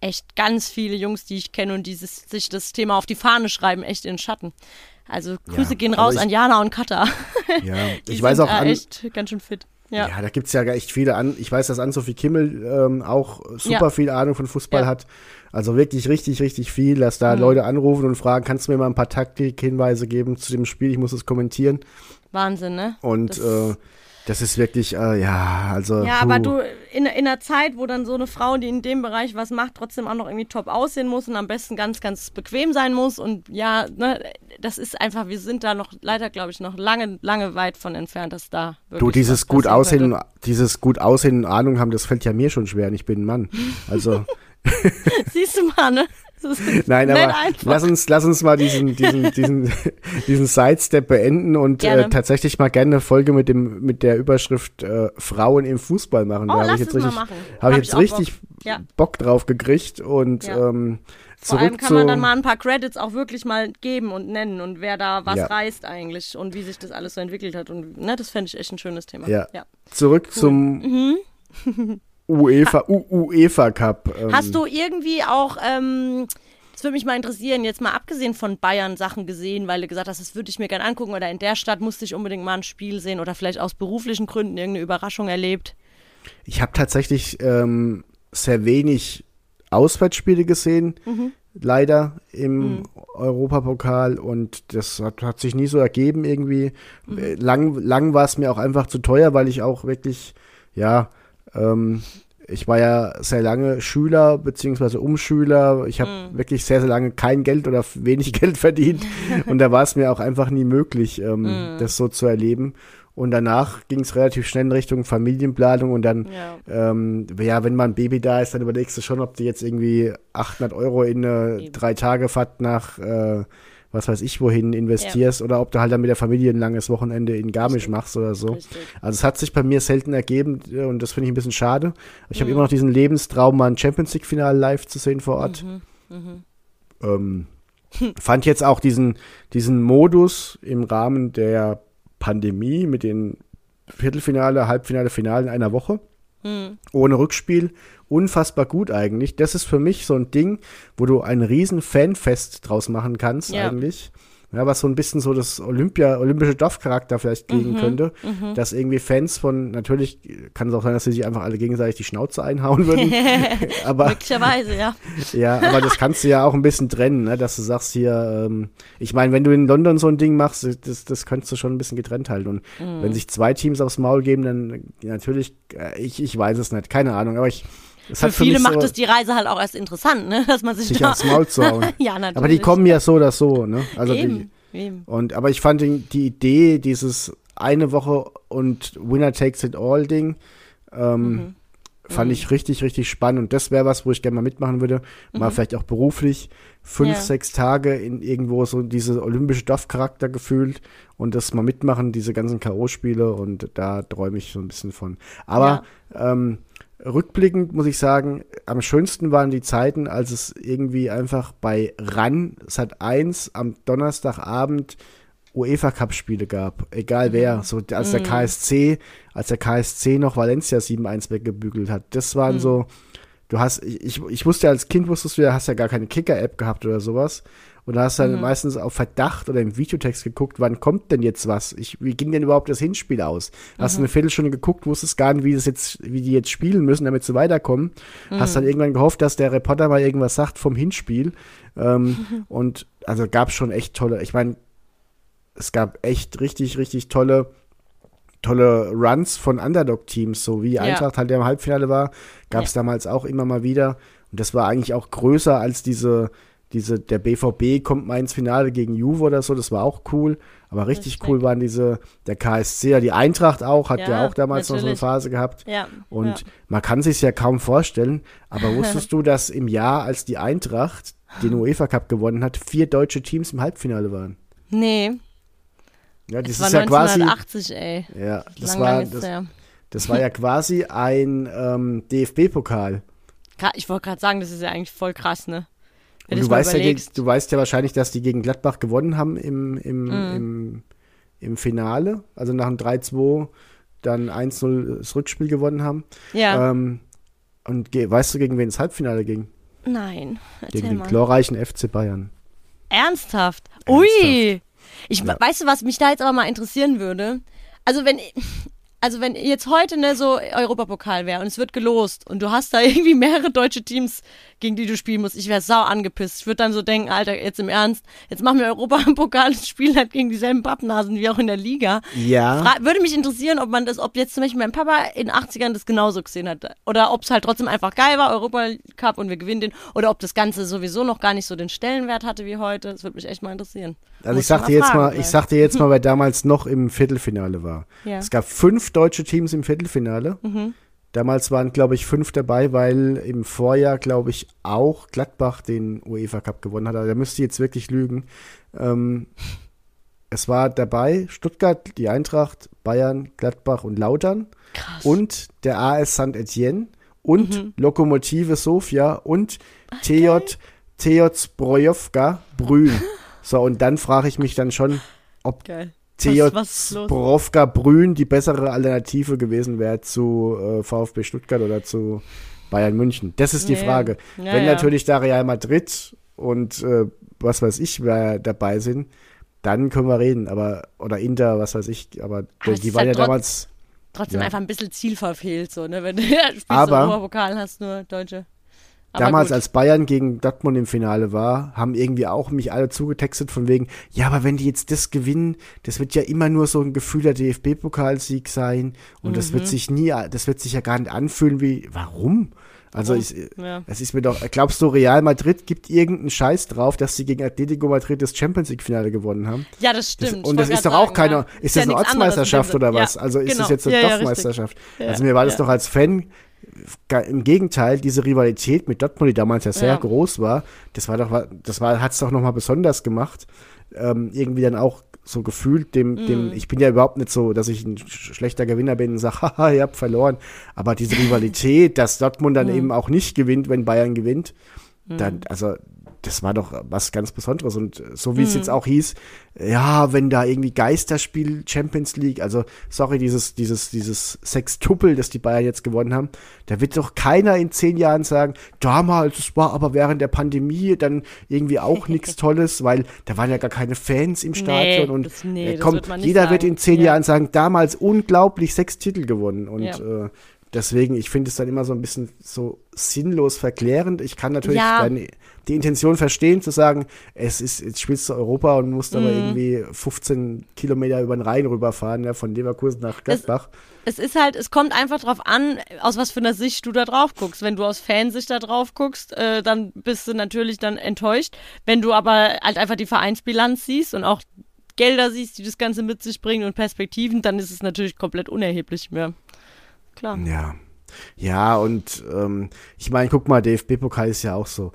echt ganz viele Jungs, die ich kenne und die sich das Thema auf die Fahne schreiben, echt in den Schatten. Also Grüße Ja, gehen raus ich- an Jana und Katha. Ja, ich weiß auch an, echt ganz schön fit. Ja. Ja, da gibt's ja echt viele an. Ich weiß, dass Ann-Sophie Kimmel ähm, auch super Ja. viel Ahnung von Fußball Ja. hat. Also wirklich richtig, richtig viel, dass da Mhm. Leute anrufen und fragen, kannst du mir mal ein paar Taktikhinweise geben zu dem Spiel? Ich muss es kommentieren. Wahnsinn, ne? Und Das- äh, das ist wirklich, äh, ja, also. Ja, puh. aber du, in, in einer Zeit, wo dann so eine Frau, die in dem Bereich was macht, trotzdem auch noch irgendwie top aussehen muss und am besten ganz, ganz bequem sein muss und ja, ne, das ist einfach, wir sind da noch leider, glaube ich, noch lange, lange weit von entfernt, dass da wirklich Du, dieses gut aussehen, könnte. dieses gut aussehen und Ahnung haben, das fällt ja mir schon schwer und ich bin ein Mann. Also, Siehst du mal, ne? Nein, aber lass uns, lass uns mal diesen, diesen, diesen, diesen Sidestep beenden und äh, tatsächlich mal gerne eine Folge mit dem, mit der Überschrift äh, Frauen im Fußball machen. Oh, da habe ich jetzt richtig, Hab ich jetzt richtig Bock. Ja. Bock drauf gekriegt und Ja. ähm, Vor allem kann man dann mal ein paar Credits auch wirklich mal geben und nennen und wer da was Ja. reißt eigentlich und wie sich das alles so entwickelt hat. Und ne, das fände ich echt ein schönes Thema. Ja. ja. zurück zum UEFA, U UEFA Cup. Ähm, Mhm. Hast du irgendwie auch, ähm, das würde mich mal interessieren, jetzt mal abgesehen von Bayern Sachen gesehen, weil du gesagt hast, das würde ich mir gerne angucken oder in der Stadt musste ich unbedingt mal ein Spiel sehen oder vielleicht aus beruflichen Gründen irgendeine Überraschung erlebt. Ich habe tatsächlich ähm, sehr wenig Auswärtsspiele gesehen, leider im Europapokal und das hat, hat sich nie so ergeben irgendwie. Äh, Lang, lang war es mir auch einfach zu teuer, weil ich auch wirklich, ja, ähm, ich war ja sehr lange Schüler beziehungsweise Umschüler. Ich habe wirklich sehr, sehr lange kein Geld oder wenig Geld verdient. Und da war es mir auch einfach nie möglich, ähm, das so zu erleben. Und danach ging es relativ schnell in Richtung Familienplanung und dann, Ja. ähm, ja, wenn mal ein Baby da ist, dann überlegst du schon, ob du jetzt irgendwie 800 Euro in eine Eben. Drei-Tage-Fahrt nach, äh, was weiß ich, wohin investierst oder ob du halt dann mit der Familie ein langes Wochenende in Garmisch machst oder so. Richtig. Also es hat sich bei mir selten ergeben äh, und das finde ich ein bisschen schade. Ich habe immer noch diesen Lebenstraum, mal ein Champions League-Finale live zu sehen vor Ort. Ähm, fand jetzt auch diesen, diesen Modus im Rahmen der Pandemie mit den Viertelfinale, Halbfinale, Finale in einer Woche. Ohne Rückspiel. Unfassbar gut eigentlich. Das ist für mich so ein Ding, wo du ein riesen Fanfest draus machen kannst Ja. eigentlich. Ja, was so ein bisschen so das Olympia, olympische Dorfcharakter vielleicht kriegen Mhm, könnte. Dass irgendwie Fans von, natürlich kann es auch sein, dass sie sich einfach alle gegenseitig die Schnauze einhauen würden. aber Möglicherweise, ja. ja, aber das kannst du ja auch ein bisschen trennen, ne? dass du sagst hier, ähm, ich meine, wenn du in London so ein Ding machst, das, das könntest du schon ein bisschen getrennt halten. Und Mhm. wenn sich zwei Teams aufs Maul geben, dann natürlich, äh, ich, ich weiß es nicht, keine Ahnung, aber ich, es Für viele macht so, es die Reise halt auch erst interessant, ne? Dass man sich, sich da aufs Maul zu hauen. ja, natürlich. aber die kommen ja so oder so, ne? Also die, eben, eben. und, aber ich fand die, die Idee, dieses eine Woche und Winner takes it all Ding, ähm, fand ich richtig, richtig spannend. Und das wäre was, wo ich gerne mal mitmachen würde. Mal vielleicht auch beruflich. Fünf, Ja. sechs Tage in irgendwo so diese olympische Dorfcharakter gefühlt und das mal mitmachen, diese ganzen K.O.-Spiele. Und da träume ich so ein bisschen von. Aber ähm, rückblickend muss ich sagen, am schönsten waren die Zeiten, als es irgendwie einfach bei RAN Sat 1 am Donnerstagabend UEFA Cup Spiele gab, egal wer, so als der KSC, als der KSC noch Valencia 7-1 weggebügelt hat. Das waren so, du hast, ich, ich wusste ja als Kind, wusstest du ja, hast ja gar keine Kicker-App gehabt oder sowas. Und da hast du dann meistens auf Verdacht oder im Videotext geguckt, wann kommt denn jetzt was? Ich, wie ging denn überhaupt das Hinspiel aus? Hast du eine Viertelstunde geguckt, wusstest gar nicht, wie das jetzt, wie die jetzt spielen müssen, damit sie weiterkommen. Hast dann irgendwann gehofft, dass der Reporter mal irgendwas sagt vom Hinspiel. Ähm, und also gab schon echt tolle, ich meine, es gab echt richtig, richtig tolle, tolle Runs von Underdog-Teams, so wie Ja. Eintracht halt der im Halbfinale war, gab es damals auch immer mal wieder. Und das war eigentlich auch größer als diese, diese, der BVB kommt mal ins Finale gegen Juve oder so, das war auch cool. Aber richtig cool waren diese, der KSC, ja, die Eintracht auch, hat ja, Ja, auch damals noch so eine natürlich. Phase gehabt. Ja. Und ja. man kann sich ja kaum vorstellen, aber wusstest du, dass im Jahr, als die Eintracht den UEFA Cup gewonnen hat, vier deutsche Teams im Halbfinale waren? Nee, Ja, das das ist war ja quasi. 1980, ey. Ja, das lang, war, lang das, der. das war ja quasi ein ähm, DFB-Pokal. Ich wollte gerade sagen, das ist ja eigentlich voll krass, ne? Und du weißt, ja, du weißt ja wahrscheinlich, dass die gegen Gladbach gewonnen haben im, im, Mhm. im, im Finale. Also nach dem 3-2 dann 1-0 das Rückspiel gewonnen haben. ja. Ähm, und weißt du, gegen wen das Halbfinale ging? Nein, Gegen den mal. glorreichen FC Bayern. Ernsthaft? Ui! Ich, Weißt du, was mich da jetzt aber mal interessieren würde? Also wenn, also wenn jetzt heute ne, so Europapokal wäre und es wird gelost und du hast da irgendwie mehrere deutsche Teams, gegen die du spielen musst, ich wäre sau angepisst. Ich würde dann so denken, Alter, jetzt im Ernst, jetzt machen wir Europapokal und spielen halt gegen dieselben Pappnasen wie auch in der Liga. Ja. Fra würde mich interessieren, ob man das, ob jetzt zum Beispiel mein Papa in den 80ern das genauso gesehen hat. Oder ob es halt trotzdem einfach geil war, Europa Cup und wir gewinnen den. Oder ob das Ganze sowieso noch gar nicht so den Stellenwert hatte wie heute. Das würde mich echt mal interessieren. Also Muss ich sag mal dir jetzt mal, ich sag dir jetzt mal, wer damals noch im Viertelfinale war. Ja. Es gab fünf deutsche Teams im Viertelfinale. Mhm. Damals waren, glaube ich, fünf dabei, weil im Vorjahr, glaube ich, auch Gladbach den UEFA Cup gewonnen hat. Also da müsste ich jetzt wirklich lügen. Ähm, es war dabei Stuttgart, die Eintracht, Bayern, Gladbach und Lautern Krass. und der AS St. Etienne und Lokomotive Sofia und TJ, TJ Zbrojovka Brünn. So, und dann frage ich mich dann schon, ob Geil. TJ? Zbrojovka Brünn die bessere Alternative gewesen wäre zu äh, VfB Stuttgart oder zu Bayern München. Das ist die Ja, ja. Frage. Ja, Wenn ja. natürlich da Real Madrid und äh, was weiß ich, wer dabei sind, dann können wir reden. Aber, oder Inter, was weiß ich, aber, Aber die waren halt ja damals. Trotzdem Ja. einfach ein bisschen Ziel verfehlt, so, ne? Wenn du spielst Aber- so Europapokal hast nur Deutsche. Aber Damals, gut. als Bayern gegen Dortmund im Finale war, haben irgendwie auch mich alle zugetextet von wegen, ja, aber wenn die jetzt das gewinnen, das wird ja immer nur so ein gefühlter DFB-Pokalsieg sein und das Mhm. wird sich nie, das wird sich ja gar nicht anfühlen wie, warum? Also ich, Ja. es ist mir doch, glaubst du, Real Madrid gibt irgendeinen Scheiß drauf, dass sie gegen Atletico Madrid das Champions League-Finale gewonnen haben? Ja, das Das, stimmt. und Ich das ist doch grad auch sagen, keine, ja. ist ja das eine nichts anderes Ortsmeisterschaft oder was? Ja, Also ist genau. das jetzt eine Ja, ja. Dorfmeisterschaft? Ja, also mir war das ja. doch als Fan im Gegenteil, diese Rivalität mit Dortmund, die damals ja sehr Ja. groß war, das war doch, das war, hat's doch nochmal besonders gemacht. Ähm, irgendwie dann auch so gefühlt dem, Mhm. dem, ich bin ja überhaupt nicht so, dass ich ein sch- schlechter Gewinner bin und sage, haha, ihr habt verloren. Aber diese Rivalität, dass Dortmund Mhm. dann eben auch nicht gewinnt, wenn Bayern gewinnt, dann, also, das war doch was ganz Besonderes. Und so wie es Mhm. jetzt auch hieß, ja, wenn da irgendwie Geisterspiel Champions League, also sorry, dieses, dieses, dieses Sextuppel, das die Bayern jetzt gewonnen haben, da wird doch keiner in zehn Jahren sagen, damals, es war aber während der Pandemie dann irgendwie auch nichts Tolles, weil da waren ja gar keine Fans im Stadion und das- nee, äh, das komm, wird jeder wird sagen. in zehn Ja. Jahren sagen, damals unglaublich sechs Titel gewonnen und Ja. äh, Deswegen, ich finde es dann immer so ein bisschen so sinnlos verklärend. Ich kann natürlich Ja. deine, die Intention verstehen, zu sagen, es ist, jetzt spielst du Europa und musst Mhm. aber irgendwie 15 Kilometer über den Rhein rüberfahren, ja, von Leverkusen nach Gladbach. Es ist halt, es kommt einfach drauf an, aus was für einer Sicht du da drauf guckst. Wenn du aus Fansicht da drauf guckst, äh, dann bist du natürlich dann enttäuscht. Wenn du aber halt einfach die Vereinsbilanz siehst und auch Gelder siehst, die das Ganze mit sich bringen und Perspektiven, dann ist es natürlich komplett unerheblich mehr. Klar. Ja. Ja, und ähm, ich meine, guck mal, DFB-Pokal ist ja auch so.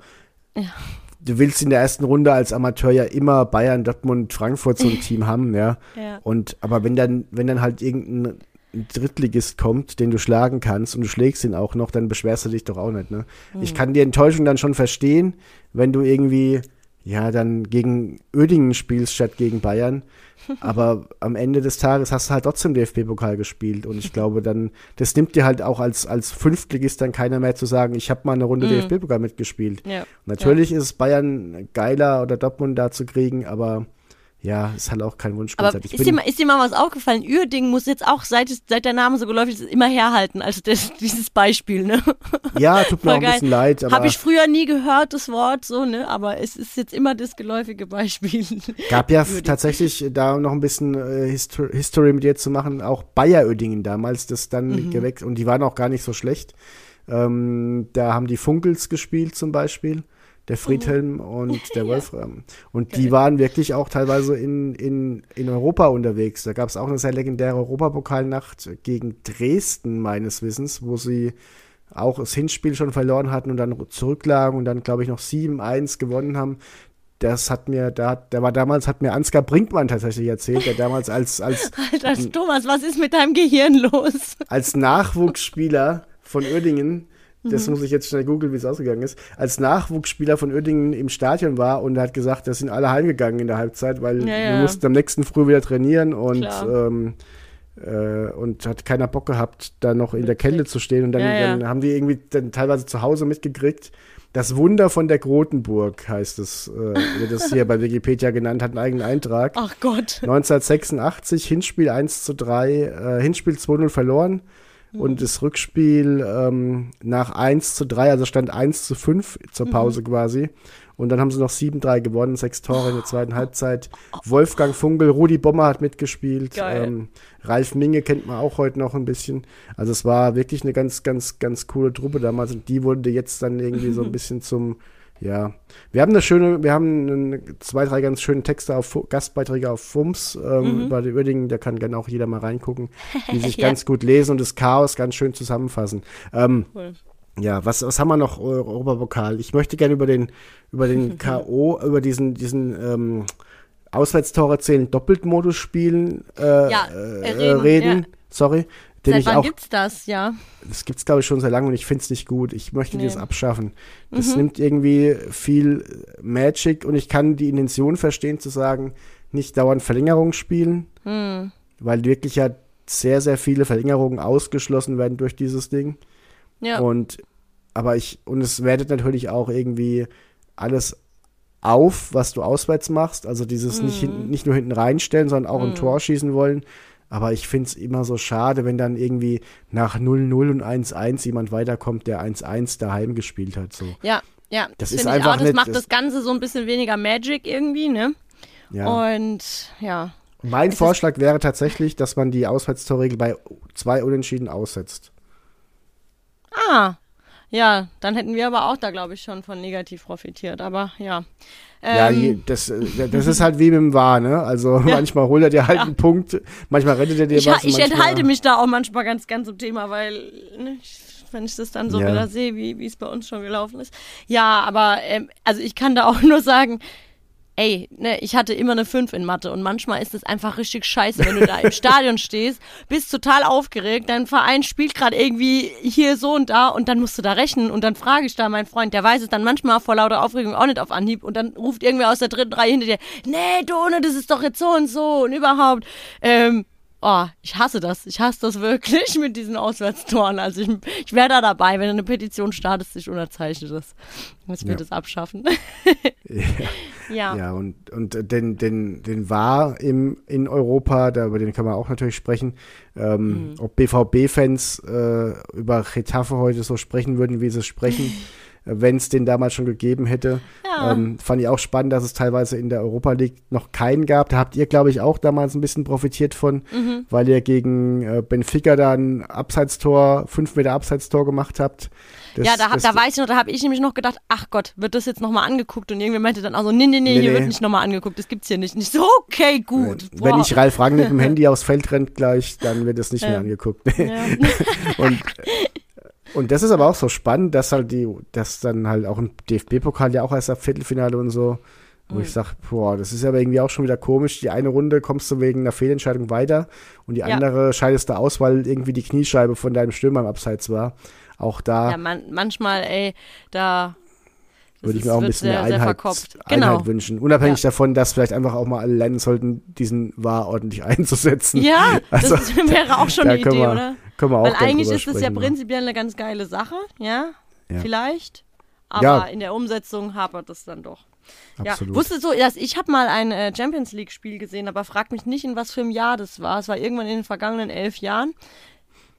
Du willst in der ersten Runde als Amateur ja immer Bayern, Dortmund, Frankfurt so ein Team haben, ja. Ja. Und aber wenn dann, wenn dann halt irgendein Drittligist kommt, den du schlagen kannst und du schlägst ihn auch noch, dann beschwerst du dich doch auch nicht, ne? Ich kann die Enttäuschung dann schon verstehen, wenn du irgendwie, ja, dann gegen Oedingen spielst statt gegen Bayern. Aber am Ende des Tages hast du halt trotzdem DFB-Pokal gespielt. Und ich glaube, dann, das nimmt dir halt auch als, als Fünftligist dann keiner mehr zu sagen, ich habe mal eine Runde DFB-Pokal mitgespielt. Ja. Natürlich ist es Bayern geiler oder Dortmund da zu kriegen, aber ja, ist halt auch kein Wunschkonzert. Aber ist dir, mal, ist dir mal was aufgefallen? Uerdingen muss jetzt auch, seit, seit der Name so geläufig ist, immer herhalten. Also das, dieses Beispiel, ne? ja, tut mir auch ein bisschen leid, Habe ich früher nie gehört, das Wort, so, ne? Aber es ist jetzt immer das geläufige Beispiel. gab ja Uerdingen. tatsächlich da noch ein bisschen äh, Histo History mit dir zu machen, auch Bayer Oedingen damals, das dann Mhm. geweckt und die waren auch gar nicht so schlecht. Ähm, da haben die Funkels gespielt zum Beispiel, der Friedhelm und der Wolfram. Und die waren wirklich auch teilweise in, in, in Europa unterwegs. Da gab es auch eine sehr legendäre Europapokalnacht gegen Dresden, meines Wissens, wo sie auch das Hinspiel schon verloren hatten und dann zurücklagen und dann, glaube ich, noch 7-1 gewonnen haben. Das hat mir, da, der war damals, hat mir Ansgar Brinkmann tatsächlich erzählt, der damals als, als, Alter, Thomas, was ist mit deinem Gehirn los? als Nachwuchsspieler von Uerdingen, das Mhm. muss ich jetzt schnell googeln, wie es ausgegangen ist, als Nachwuchsspieler von Uerdingen im Stadion war und er hat gesagt, da sind alle heimgegangen in der Halbzeit, weil Ja, wir ja. mussten am nächsten Früh wieder trainieren und, ähm, äh, und hat keiner Bock gehabt, da noch in der Kälte zu stehen. Und dann, Ja, ja. dann haben die irgendwie dann teilweise zu Hause mitgekriegt. Das Wunder von der Grotenburg heißt es, äh, wird es hier bei Wikipedia genannt, hat einen eigenen Eintrag. Ach Gott. 1986, Hinspiel 1 zu 3, äh, Hinspiel 2-0 verloren und das Rückspiel ähm, nach 1 zu 3, also stand 1 zu 5 zur Pause quasi. Und dann haben sie noch 7-3 gewonnen, sechs Tore in der zweiten Halbzeit. Wolfgang Funkel, Rudi Bommer hat mitgespielt. Ähm, Ralf Minge kennt man auch heute noch ein bisschen. Also es war wirklich eine ganz, ganz, ganz coole Truppe damals und die wurde jetzt dann irgendwie so ein bisschen zum, ja. Wir haben eine schöne, wir haben zwei, drei ganz schöne Texte auf Gastbeiträge auf FUMS ähm, über die Uerdingen, da kann gerne auch jeder mal reingucken, die sich Ja. ganz gut lesen und das Chaos ganz schön zusammenfassen. Ähm, Cool. ja, was, was haben wir noch, Eu- Europapokal? Ich möchte gerne über den, über den K.O., über diesen, diesen ähm, Auswärtstore zählen Doppeltmodus spielen äh, Ja, äh, äh, reden, reden, ja. sorry. Den Seit wann auch, gibt's das, ja? das gibt's glaube ich schon sehr lange und ich finde es nicht gut. Ich möchte Nee. Mhm. das abschaffen. Das nimmt irgendwie viel Magic und ich kann die Intention verstehen zu sagen, nicht dauernd Verlängerung spielen, Hm. weil wirklich ja sehr, sehr viele Verlängerungen ausgeschlossen werden durch dieses Ding. Ja. Und aber ich, und es wertet natürlich auch irgendwie alles auf, was du auswärts machst. Also dieses nicht, hinten, nicht nur hinten reinstellen, sondern auch ein Tor schießen wollen. Aber ich finde es immer so schade, wenn dann irgendwie nach 0-0 und 1-1 jemand weiterkommt, der 1-1 daheim gespielt hat. So. Ja, ja. Das find ist ich einfach auch. Das nicht- macht das- das Ganze so ein bisschen weniger Magic irgendwie, ne? Ja. Und ja. mein Vorschlag wäre tatsächlich, dass man die Auswärtstorregel bei zwei Unentschieden aussetzt. Ah. Ja, dann hätten wir aber auch da, glaube ich, schon von negativ profitiert. Aber ja. ja, Ähm, je, das, äh, das ist halt wie mit dem War, ne? Also manchmal holt er dir halt einen Punkt, manchmal rettet er dir ich, was. ich enthalte mich da auch manchmal ganz, ganz im Thema, weil ne, wenn ich das dann so Ja. wieder sehe, wie wie es bei uns schon gelaufen ist. Ja, aber ähm, also ich kann da auch nur sagen, ey, ne, ich hatte immer eine 5 in Mathe und manchmal ist es einfach richtig scheiße, wenn du da im Stadion stehst, bist total aufgeregt, dein Verein spielt gerade irgendwie hier so und da und dann musst du da rechnen und dann frage ich da meinen Freund, der weiß es dann manchmal vor lauter Aufregung auch nicht auf Anhieb und dann ruft irgendwer aus der dritten Reihe hinter dir, nee, Done, das ist doch jetzt so und so und überhaupt. Ähm, Oh, ich hasse das. Ich hasse das wirklich mit diesen Auswärtstoren. Also ich, ich wäre da dabei, wenn du eine Petition startest, ich unterzeichne das. Dass wir Ja. das abschaffen. Ja. ja. Ja, und, und den, den, den War im, in Europa, da, über den kann man auch natürlich sprechen. Ähm, Mhm. Ob BVB-Fans äh, über Getafe heute so sprechen würden, wie sie sprechen, wenn es den damals schon gegeben hätte. Ja. Ähm, fand ich auch spannend, dass es teilweise in der Europa League noch keinen gab. Da habt ihr, glaube ich, auch damals ein bisschen profitiert von, Mhm. weil ihr gegen äh, Benfica da ein Abseitstor, fünf Meter Abseitstor gemacht habt. Das, ja, da, hab, das- da weiß ich noch, da habe ich nämlich noch gedacht, ach Gott, wird das jetzt nochmal angeguckt? Und irgendwer meinte dann auch so, nee, nee, nee, Nee, hier nee. wird nicht nochmal angeguckt, das gibt's hier nicht. Nicht so, okay, gut. Wenn Boah. ich Ralf Rangnick mit dem Handy aufs Feld rennt gleich, dann wird es nicht mehr Ja. angeguckt. Ja. und, und das ist aber auch so spannend, dass halt die, dass dann halt auch im DFB-Pokal ja auch erst ab Viertelfinale und so, wo Mhm. ich sag, boah, das ist aber irgendwie auch schon wieder komisch. Die eine Runde kommst du wegen einer Fehlentscheidung weiter und die Ja. andere scheidest du aus, weil irgendwie die Kniescheibe von deinem Stürmer im Abseits war. Auch da ja, man, manchmal, ey, da würde ich mir auch ein bisschen mehr Einheit. Genau. Einheit wünschen. Unabhängig Ja. davon, dass vielleicht einfach auch mal alle lernen sollten, diesen War ordentlich einzusetzen. Ja, Also, das wäre auch schon eine Idee, wir- oder? Können wir auch Weil eigentlich ist es ja ne? prinzipiell eine ganz geile Sache, ja? Ja. Vielleicht. Aber Ja. in der Umsetzung hapert es dann doch. Absolut. Ja, wusstest du, dass ich habe mal ein äh, Champions League Spiel gesehen, aber frag mich nicht, in was für einem Jahr das war. Es war irgendwann in den vergangenen elf Jahren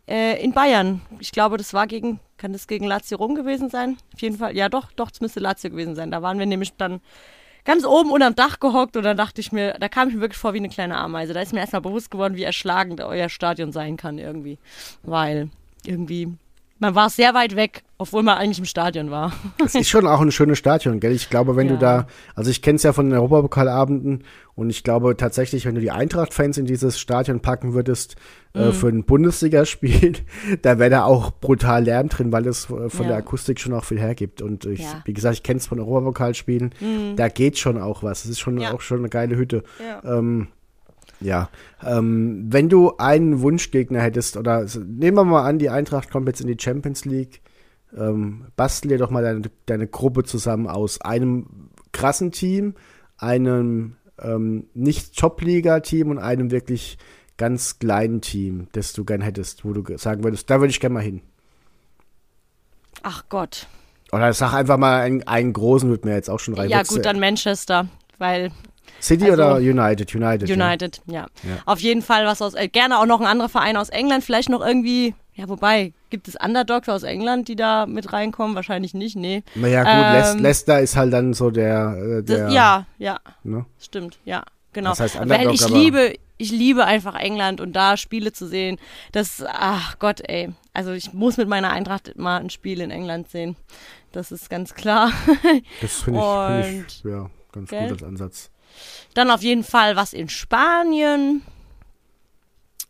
äh, in Bayern. Ich glaube, das war gegen, kann das gegen Lazio Rom gewesen sein? Auf jeden Fall, ja doch, doch, es müsste Lazio gewesen sein. Da waren wir nämlich dann ganz oben unterm Dach gehockt und dann dachte ich mir, da kam ich mir wirklich vor wie eine kleine Ameise. Da ist mir erstmal bewusst geworden, wie erschlagend euer Stadion sein kann irgendwie. Weil irgendwie, man war sehr weit weg, obwohl man eigentlich im Stadion war. Es ist schon auch ein schönes Stadion, gell? Ich glaube, wenn Ja. du da, also ich kenne es ja von den Europapokalabenden und ich glaube tatsächlich, wenn du die Eintracht-Fans in dieses Stadion packen würdest Mhm. äh, für ein Bundesligaspiel, da wäre da auch brutal Lärm drin, weil es äh, von Ja. der Akustik schon auch viel hergibt. Und ich, Ja. wie gesagt, ich kenne es von Europapokalspielen, da geht schon auch was. Es ist schon auch schon eine geile Hütte. Ähm, ja, ähm, wenn du einen Wunschgegner hättest, oder nehmen wir mal an, die Eintracht kommt jetzt in die Champions League, ähm, bastel dir doch mal deine, deine Gruppe zusammen aus einem krassen Team, einem ähm, nicht Top-Liga-Team und einem wirklich ganz kleinen Team, das du gern hättest, wo du ge- sagen würdest, da würde ich gerne mal hin. Ach Gott. Oder sag einfach mal einen, einen großen, wird mir jetzt auch schon rein. Ja, gut, dann Manchester, weil City also- oder United? United. United, ja. Ja. Auf jeden Fall was aus, äh, gerne auch noch ein anderer Verein aus England, vielleicht noch irgendwie, ja, wobei, gibt es Underdogs aus England, die da mit reinkommen? Wahrscheinlich nicht, nee. Naja, gut, Ähm, Leic- Leicester ist halt dann so der. Äh, Das, der ja, ja, Ne? stimmt, ja, genau. Das heißt Weil Underdog, ich aber- liebe, ich liebe einfach England und da Spiele zu sehen, das, ach Gott, ey. Also ich muss mit meiner Eintracht mal ein Spiel in England sehen. Das ist ganz klar. Das finde ich, find ich ja, ganz Gell? gut als Ansatz. Dann auf jeden Fall was in Spanien.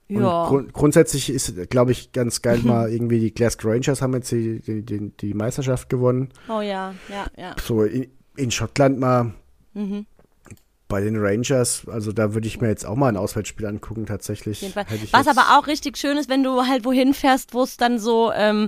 Ja. grund grundsätzlich ist, glaube ich, ganz geil mal irgendwie die Glasgow Rangers haben jetzt die, die, die, die Meisterschaft gewonnen. Oh ja, ja, ja. So in, in Schottland mal Mhm. bei den Rangers, also da würde ich mir jetzt auch mal ein Auswärtsspiel angucken, tatsächlich. Was aber auch richtig schön ist, wenn du halt wohin fährst, wo es dann so, ähm,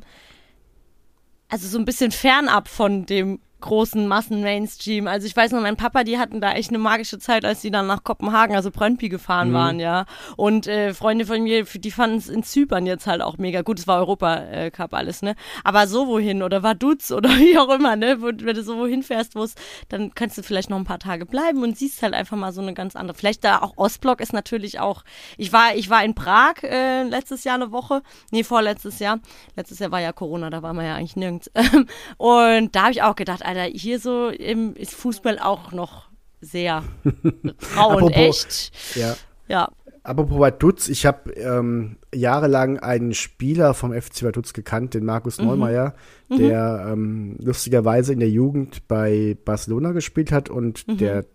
also so ein bisschen fernab von dem großen Massen-Mainstream. Also ich weiß noch, mein Papa, die hatten da echt eine magische Zeit, als die dann nach Kopenhagen, also Brøndby gefahren Mhm. waren, ja. Und äh, Freunde von mir, die fanden es in Zypern jetzt halt auch mega gut. Es war Europa-Cup alles, ne? Aber so wohin oder Vaduz oder wie auch immer, ne? Wenn du so wohin fährst, wo es, dann kannst du vielleicht noch ein paar Tage bleiben und siehst halt einfach mal so eine ganz andere. Vielleicht da auch Ostblock ist natürlich auch. Ich war, ich war in Prag äh, letztes Jahr eine Woche, nee, vorletztes Jahr. Letztes Jahr war ja Corona, da waren wir ja eigentlich nirgends. Und da habe ich auch gedacht, Alter, hier so im, ist Fußball auch noch sehr rau und Apropos- echt. Ja. Ja. Apropos Vaduz, ich habe ähm, jahrelang einen Spieler vom FC Vaduz gekannt, den Markus Mhm. Neumeier, der ähm, lustigerweise in der Jugend bei Barcelona gespielt hat und Mhm. der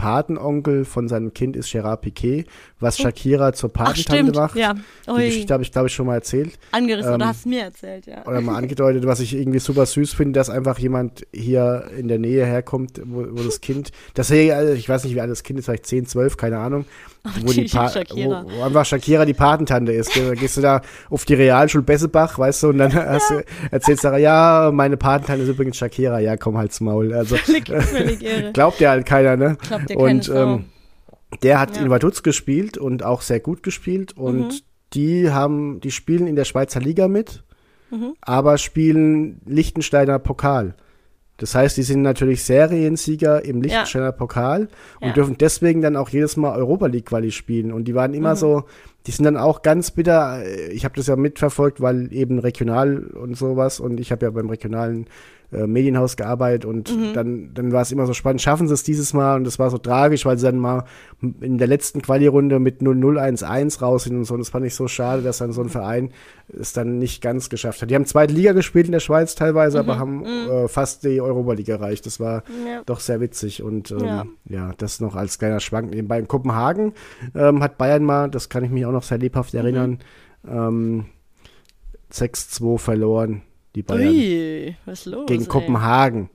Patenonkel von seinem Kind ist Gerard Piquet, was Shakira zur Patentante macht. Ja. Die. Geschichte habe ich, glaube ich, schon mal erzählt. Angerissen oder ähm, hast du mir erzählt, ja. Oder mal angedeutet, was ich irgendwie super süß finde, dass einfach jemand hier in der Nähe herkommt, wo, wo das Kind, das hier, also ich weiß nicht, wie alt das Kind ist, vielleicht 10, 12, keine Ahnung, wo, die die Pa- Shakira. wo, wo einfach Shakira die Patentante ist. Geh- Gehst du da auf die Realschule Bessebach, weißt du, und dann du, erzählst du, ja, meine Patentante ist übrigens Shakira, ja, komm halt's Maul. Also Völlig, völlig irre. glaubt dir halt keiner, ne? Glaubt dir und ähm, der hat Ja. in Vaduz gespielt und auch sehr gut gespielt und Mhm. die haben, die spielen in der Schweizer Liga mit, Mhm. aber spielen Liechtensteiner Pokal. Das heißt, die sind natürlich Seriensieger im Liechtensteiner Pokal und Ja. dürfen deswegen dann auch jedes Mal Europa League Quali spielen. Und die waren Mhm. immer so, die sind dann auch ganz bitter. äh, Ich habe das ja mitverfolgt, weil eben regional und sowas und ich habe ja beim regionalen äh, Medienhaus gearbeitet und Mhm. dann, dann war es immer so spannend, schaffen sie es dieses Mal und das war so tragisch, weil sie dann mal in der letzten Quali-Runde mit 0-0-1-1 raus sind und so und das fand ich so schade, dass dann so ein Verein es dann nicht ganz geschafft hat. Die haben zweite Liga gespielt in der Schweiz teilweise, aber haben äh, fast die Europa League erreicht. Das war Ja. doch sehr witzig und ähm, ja. Ja. das noch als kleiner Schwank nebenbei. In Kopenhagen ähm, hat Bayern mal, das kann ich mich auch noch sehr lebhaft erinnern, ähm, 6-2 verloren, die Bayern. Ui, was ist los? Gegen ey? Kopenhagen.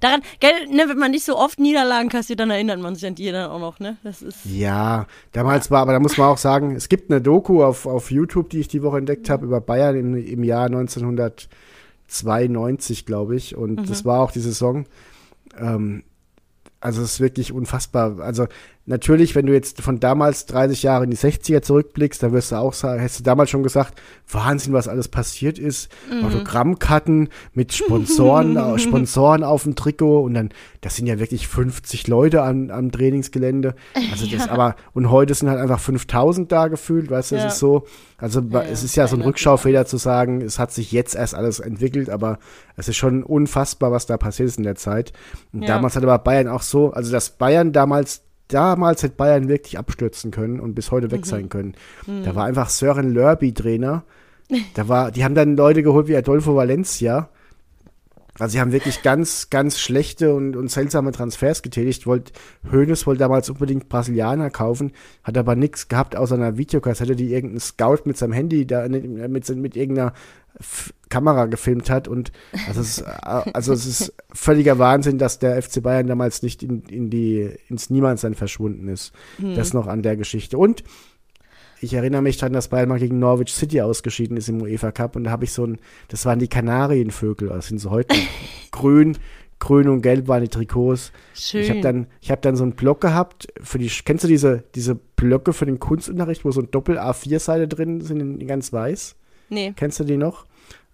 Daran, gell, ne, wenn man nicht so oft Niederlagen kassiert, dann erinnert man sich an die dann auch noch, ne? Das ist. Ja, damals war, aber da muss man auch sagen, es gibt eine Doku auf, auf YouTube, die ich die Woche entdeckt habe, über Bayern im, im Jahr 1992, glaube ich. Und das war auch die Saison. Ähm, also es ist wirklich unfassbar. Also natürlich, wenn du jetzt von damals 30 Jahre in die 60er zurückblickst, dann wirst du auch sagen, hättest du damals schon gesagt, Wahnsinn, was alles passiert ist. Autogrammkarten mit Sponsoren, Sponsoren auf dem Trikot und dann, das sind ja wirklich 50 Leute am, am Trainingsgelände. Also das aber, und heute sind halt einfach 5000 da gefühlt, weißt du, Ja. es ist so, also Ja, es ja, ist ja so ein Rückschaufehler zu sagen, es hat sich jetzt erst alles entwickelt, aber es ist schon unfassbar, was da passiert ist in der Zeit. Und Ja. damals hat aber Bayern auch so, also dass Bayern damals, damals hätte Bayern wirklich abstürzen können und bis heute weg Mhm. sein können. Da war einfach Sören Lörby Trainer. Da war, die haben dann Leute geholt wie Adolfo Valencia. Also sie haben wirklich ganz, ganz schlechte und, und seltsame Transfers getätigt. Wollt, Hoeneß wollte damals unbedingt Brasilianer kaufen, hat aber nichts gehabt außer einer Videokassette, die irgendein Scout mit seinem Handy da mit, mit, mit irgendeiner F Kamera gefilmt hat. Und also es, ist, äh, also es ist völliger Wahnsinn, dass der FC Bayern damals nicht in, in die, ins Niemandsland verschwunden ist. Das noch an der Geschichte. Und ich erinnere mich daran, dass Bayern mal gegen Norwich City ausgeschieden ist im UEFA Cup und da habe ich so ein, das waren die Kanarienvögel, das sind so heute grün, grün und gelb waren die Trikots. Schön. Ich habe dann, ich habe dann so einen Block gehabt für die, kennst du diese, diese Blöcke für den Kunstunterricht, wo so ein Doppel A4-Seite drin sind, in ganz weiß? Nee. Kennst du die noch?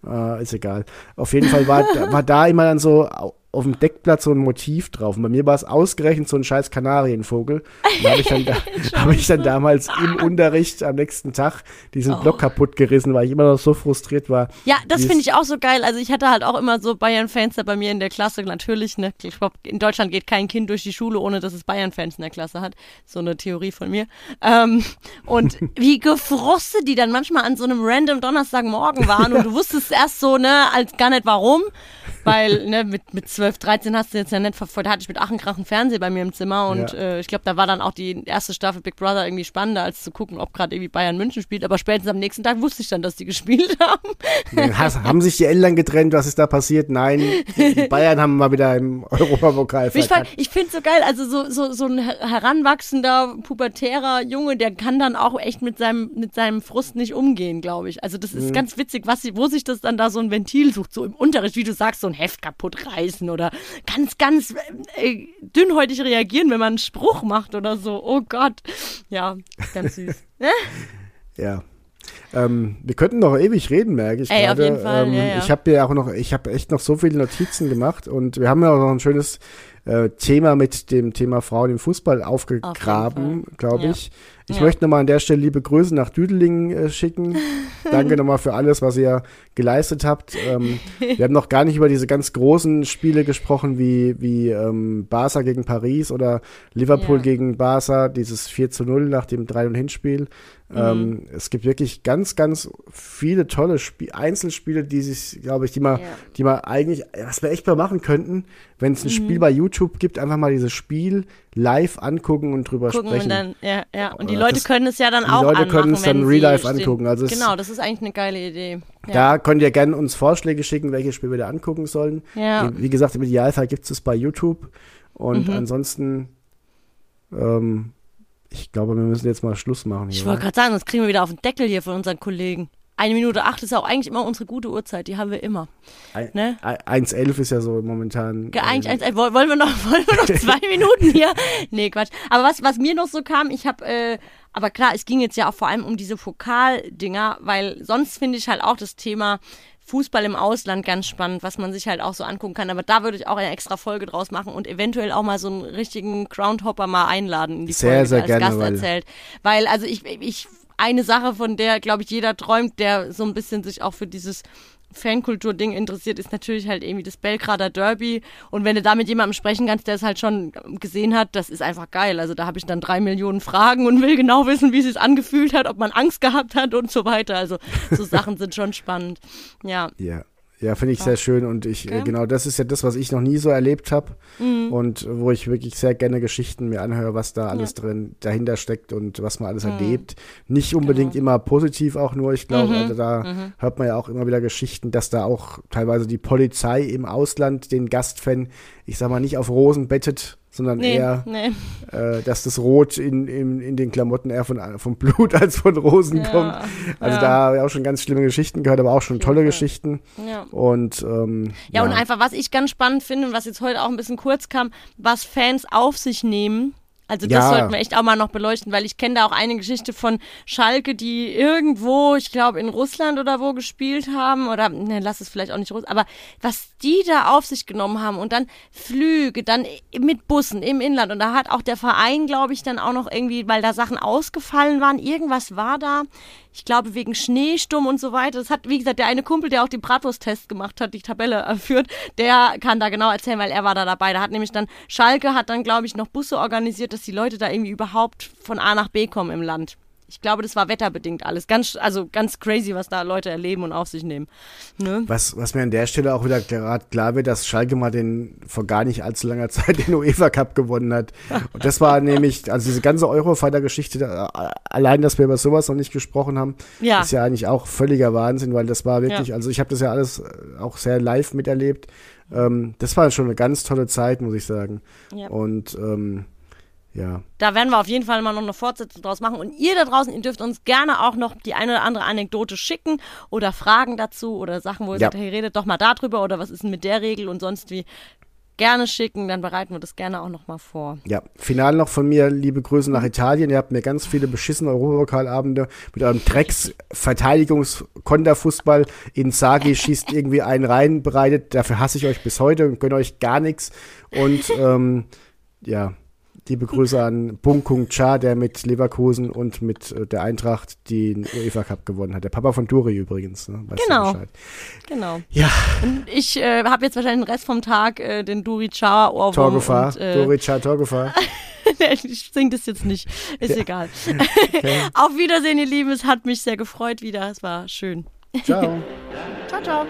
Äh, ist egal. Auf jeden Fall war, war da immer dann so auf dem Deckblatt so ein Motiv drauf. Und bei mir war es ausgerechnet so ein scheiß Kanarienvogel. Und da habe ich, dann da, hab ich dann damals im Unterricht am nächsten Tag diesen Block kaputt gerissen, weil ich immer noch so frustriert war. Ja, das finde ich auch so geil. Also ich hatte halt auch immer so Bayern-Fans da bei mir in der Klasse. Natürlich, ne? Ich glaube, in Deutschland geht kein Kind durch die Schule, ohne dass es Bayern-Fans in der Klasse hat. So eine Theorie von mir. Ähm, und wie gefrustet die dann manchmal an so einem random Donnerstagmorgen waren und du wusstest erst so, ne, als gar nicht warum. Weil, ne, mit, mit 12, 13 hast du jetzt ja nicht verfolgt. Da hatte ich mit Aachen Krachen Fernseher bei mir im Zimmer und Ja. äh, ich glaube, da war dann auch die erste Staffel Big Brother irgendwie spannender, als zu gucken, ob gerade irgendwie Bayern München spielt. Aber spätestens am nächsten Tag wusste ich dann, dass die gespielt haben. Has- haben sich die Eltern getrennt, was ist da passiert? Nein, die Bayern haben mal wieder im Europapokal Ich, verkackt. fand- ich finde so geil, also so, so, so ein her- heranwachsender, pubertärer Junge, der kann dann auch echt mit seinem, mit seinem Frust nicht umgehen, glaube ich. Also das Mhm. ist ganz witzig, was, wo sich das dann da so ein Ventil sucht, so im Unterricht, wie du sagst, so ein Heft kaputt reißen oder ganz, ganz äh, dünnhäutig reagieren, wenn man einen Spruch macht oder so. Oh Gott. Ja, ganz süß. Ja. Ähm, wir könnten noch ewig reden, merke ich Ey, auf jeden Fall, ähm, ja, ja. Ich habe ja auch noch, ich habe echt noch so viele Notizen gemacht und wir haben ja auch noch ein schönes äh, Thema mit dem Thema Frauen im Fußball aufgegraben, glaube Ja. ich. Ich Ja. möchte nochmal an der Stelle liebe Grüße nach Düdeling äh, schicken. Danke nochmal für alles, was ihr geleistet habt. Ähm, wir haben noch gar nicht über diese ganz großen Spiele gesprochen, wie, wie ähm, Barca gegen Paris oder Liverpool Ja. gegen Barca, dieses 4 zu 0 nach dem 3-0-Hinspiel. Mhm. Ähm, es gibt wirklich ganz, ganz viele tolle Spie Einzelspiele, die sich, glaube ich, die man, Ja. die man eigentlich, was wir echt mal machen könnten, wenn es ein Mhm. Spiel bei YouTube gibt, einfach mal dieses Spiel live angucken und drüber Gucken sprechen. und dann, ja, ja. Und die Leute das- können es ja dann die auch Leute anmachen, können es dann real life angucken. Also genau, das ist eigentlich eine geile Idee. Ja. Da könnt ihr gerne uns Vorschläge schicken, welche Spiele wir da angucken sollen. Ja. Mhm. Wie, wie gesagt, im Idealfall gibt es es bei YouTube. Und ansonsten, ähm, ich glaube, wir müssen jetzt mal Schluss machen. Ich Hier, wollte wa? gerade sagen, sonst kriegen wir wieder auf den Deckel hier von unseren Kollegen. Eine Minute acht ist auch eigentlich immer unsere gute Uhrzeit, die haben wir immer. Ein- ne? ein- 1,11 ist ja so momentan. Ge- Eigentlich, äh, eins, eins, wollen wir noch, wollen wir noch zwei Minuten hier? Nee, Quatsch. Aber was, was mir noch so kam, ich habe, äh, aber klar, es ging jetzt ja auch vor allem um diese Pokaldinger, weil sonst finde ich halt auch das Thema Fußball im Ausland ganz spannend, was man sich halt auch so angucken kann. Aber da würde ich auch eine extra Folge draus machen und eventuell auch mal so einen richtigen Groundhopper mal einladen in die Sehr, Folge, sehr als gerne, Gast erzählt. Weil, also ich, ich, eine Sache, von der, glaube ich, jeder träumt, der so ein bisschen sich auch für dieses Fankultur-Ding interessiert, ist natürlich halt irgendwie das Belgrader Derby. Und wenn du da mit jemandem sprechen kannst, der es halt schon gesehen hat, das ist einfach geil. Also da habe ich dann drei Millionen Fragen und will genau wissen, wie es sich angefühlt hat, ob man Angst gehabt hat und so weiter. Also so Sachen sind schon spannend. Ja. Ja, ja finde ich sehr schön und ich, äh, Okay. genau, das ist ja das, was ich noch nie so erlebt habe Mhm. und wo ich wirklich sehr gerne Geschichten mir anhöre, was da alles drin dahinter steckt und was man Mhm. alles erlebt. Nicht unbedingt Genau. immer positiv auch nur, ich glaube, Mhm. also da hört man ja auch immer wieder Geschichten, dass da auch teilweise die Polizei im Ausland den Gastfan, ich sag mal, nicht auf Rosen bettet, sondern Nee, eher, nee. äh, dass das Rot in, in, in den Klamotten eher von, vom Blut als von Rosen Ja, kommt. Also ja. da habe ich auch schon ganz schlimme Geschichten gehört, aber auch schon tolle Fall. Geschichten. Ja. Und ähm, Ja, und einfach, was ich ganz spannend finde und was jetzt heute auch ein bisschen kurz kam, was Fans auf sich nehmen. Also das Ja. sollten wir echt auch mal noch beleuchten, weil ich kenne da auch eine Geschichte von Schalke, die irgendwo, ich glaube in Russland oder wo gespielt haben oder ne, lass es vielleicht auch nicht Russland, aber was die da auf sich genommen haben und dann Flüge, dann mit Bussen im Inland und da hat auch der Verein, glaube ich, dann auch noch irgendwie, weil da Sachen ausgefallen waren, irgendwas war da, ich glaube wegen Schneesturm und so weiter. Das hat, wie gesagt, der eine Kumpel, der auch den Bratwurst-Test gemacht hat, die Tabelle äh, führt, der kann da genau erzählen, weil er war da dabei. Da hat nämlich dann, Schalke hat dann, glaube ich, noch Busse organisiert, dass die Leute da irgendwie überhaupt von A nach B kommen im Land. Ich glaube, das war wetterbedingt alles. Ganz, also ganz crazy, was da Leute erleben und auf sich nehmen. Ne? was, was mir an der Stelle auch wieder gerade klar wird, dass Schalke mal den vor gar nicht allzu langer Zeit den UEFA Cup gewonnen hat. Und das war nämlich, also diese ganze Eurofighter-Geschichte, da, äh, allein, dass wir über sowas noch nicht gesprochen haben, Ja. ist ja eigentlich auch völliger Wahnsinn, weil das war wirklich, Ja. also ich habe das ja alles äh, auch sehr live miterlebt. Ähm, das war schon eine ganz tolle Zeit, muss ich sagen. Ja. Und ähm, ja, Da werden wir auf jeden Fall mal noch eine Fortsetzung draus machen. Und ihr da draußen, ihr dürft uns gerne auch noch die eine oder andere Anekdote schicken oder Fragen dazu oder Sachen, wo ihr Ja. sagt, hey, redet doch mal darüber oder was ist denn mit der Regel und sonst wie. Gerne schicken, dann bereiten wir das gerne auch noch mal vor. Ja, final noch von mir, liebe Grüße nach Italien. Ihr habt mir ganz viele beschissene Europapokalabende mit eurem Drecks-Verteidigungs-Konterfußball. Inzaghi schießt irgendwie einen rein, bereitet. Dafür hasse ich euch bis heute und gönne euch gar nichts. Und ähm, ja, liebe Grüße an Bunkung Cha, der mit Leverkusen und mit äh, der Eintracht den UEFA Cup gewonnen hat. Der Papa von Duri übrigens. Ne? Genau. Genau. Ja, Und ich äh, habe jetzt wahrscheinlich den Rest vom Tag äh, den Duri Cha Ohrwurm. Torgefahr. Und, äh, Duri Cha, Torgefahr. ich sing das jetzt nicht. Ist egal. Auf Wiedersehen, ihr Lieben. Es hat mich sehr gefreut wieder. Es war schön. Ciao. Ciao, ciao.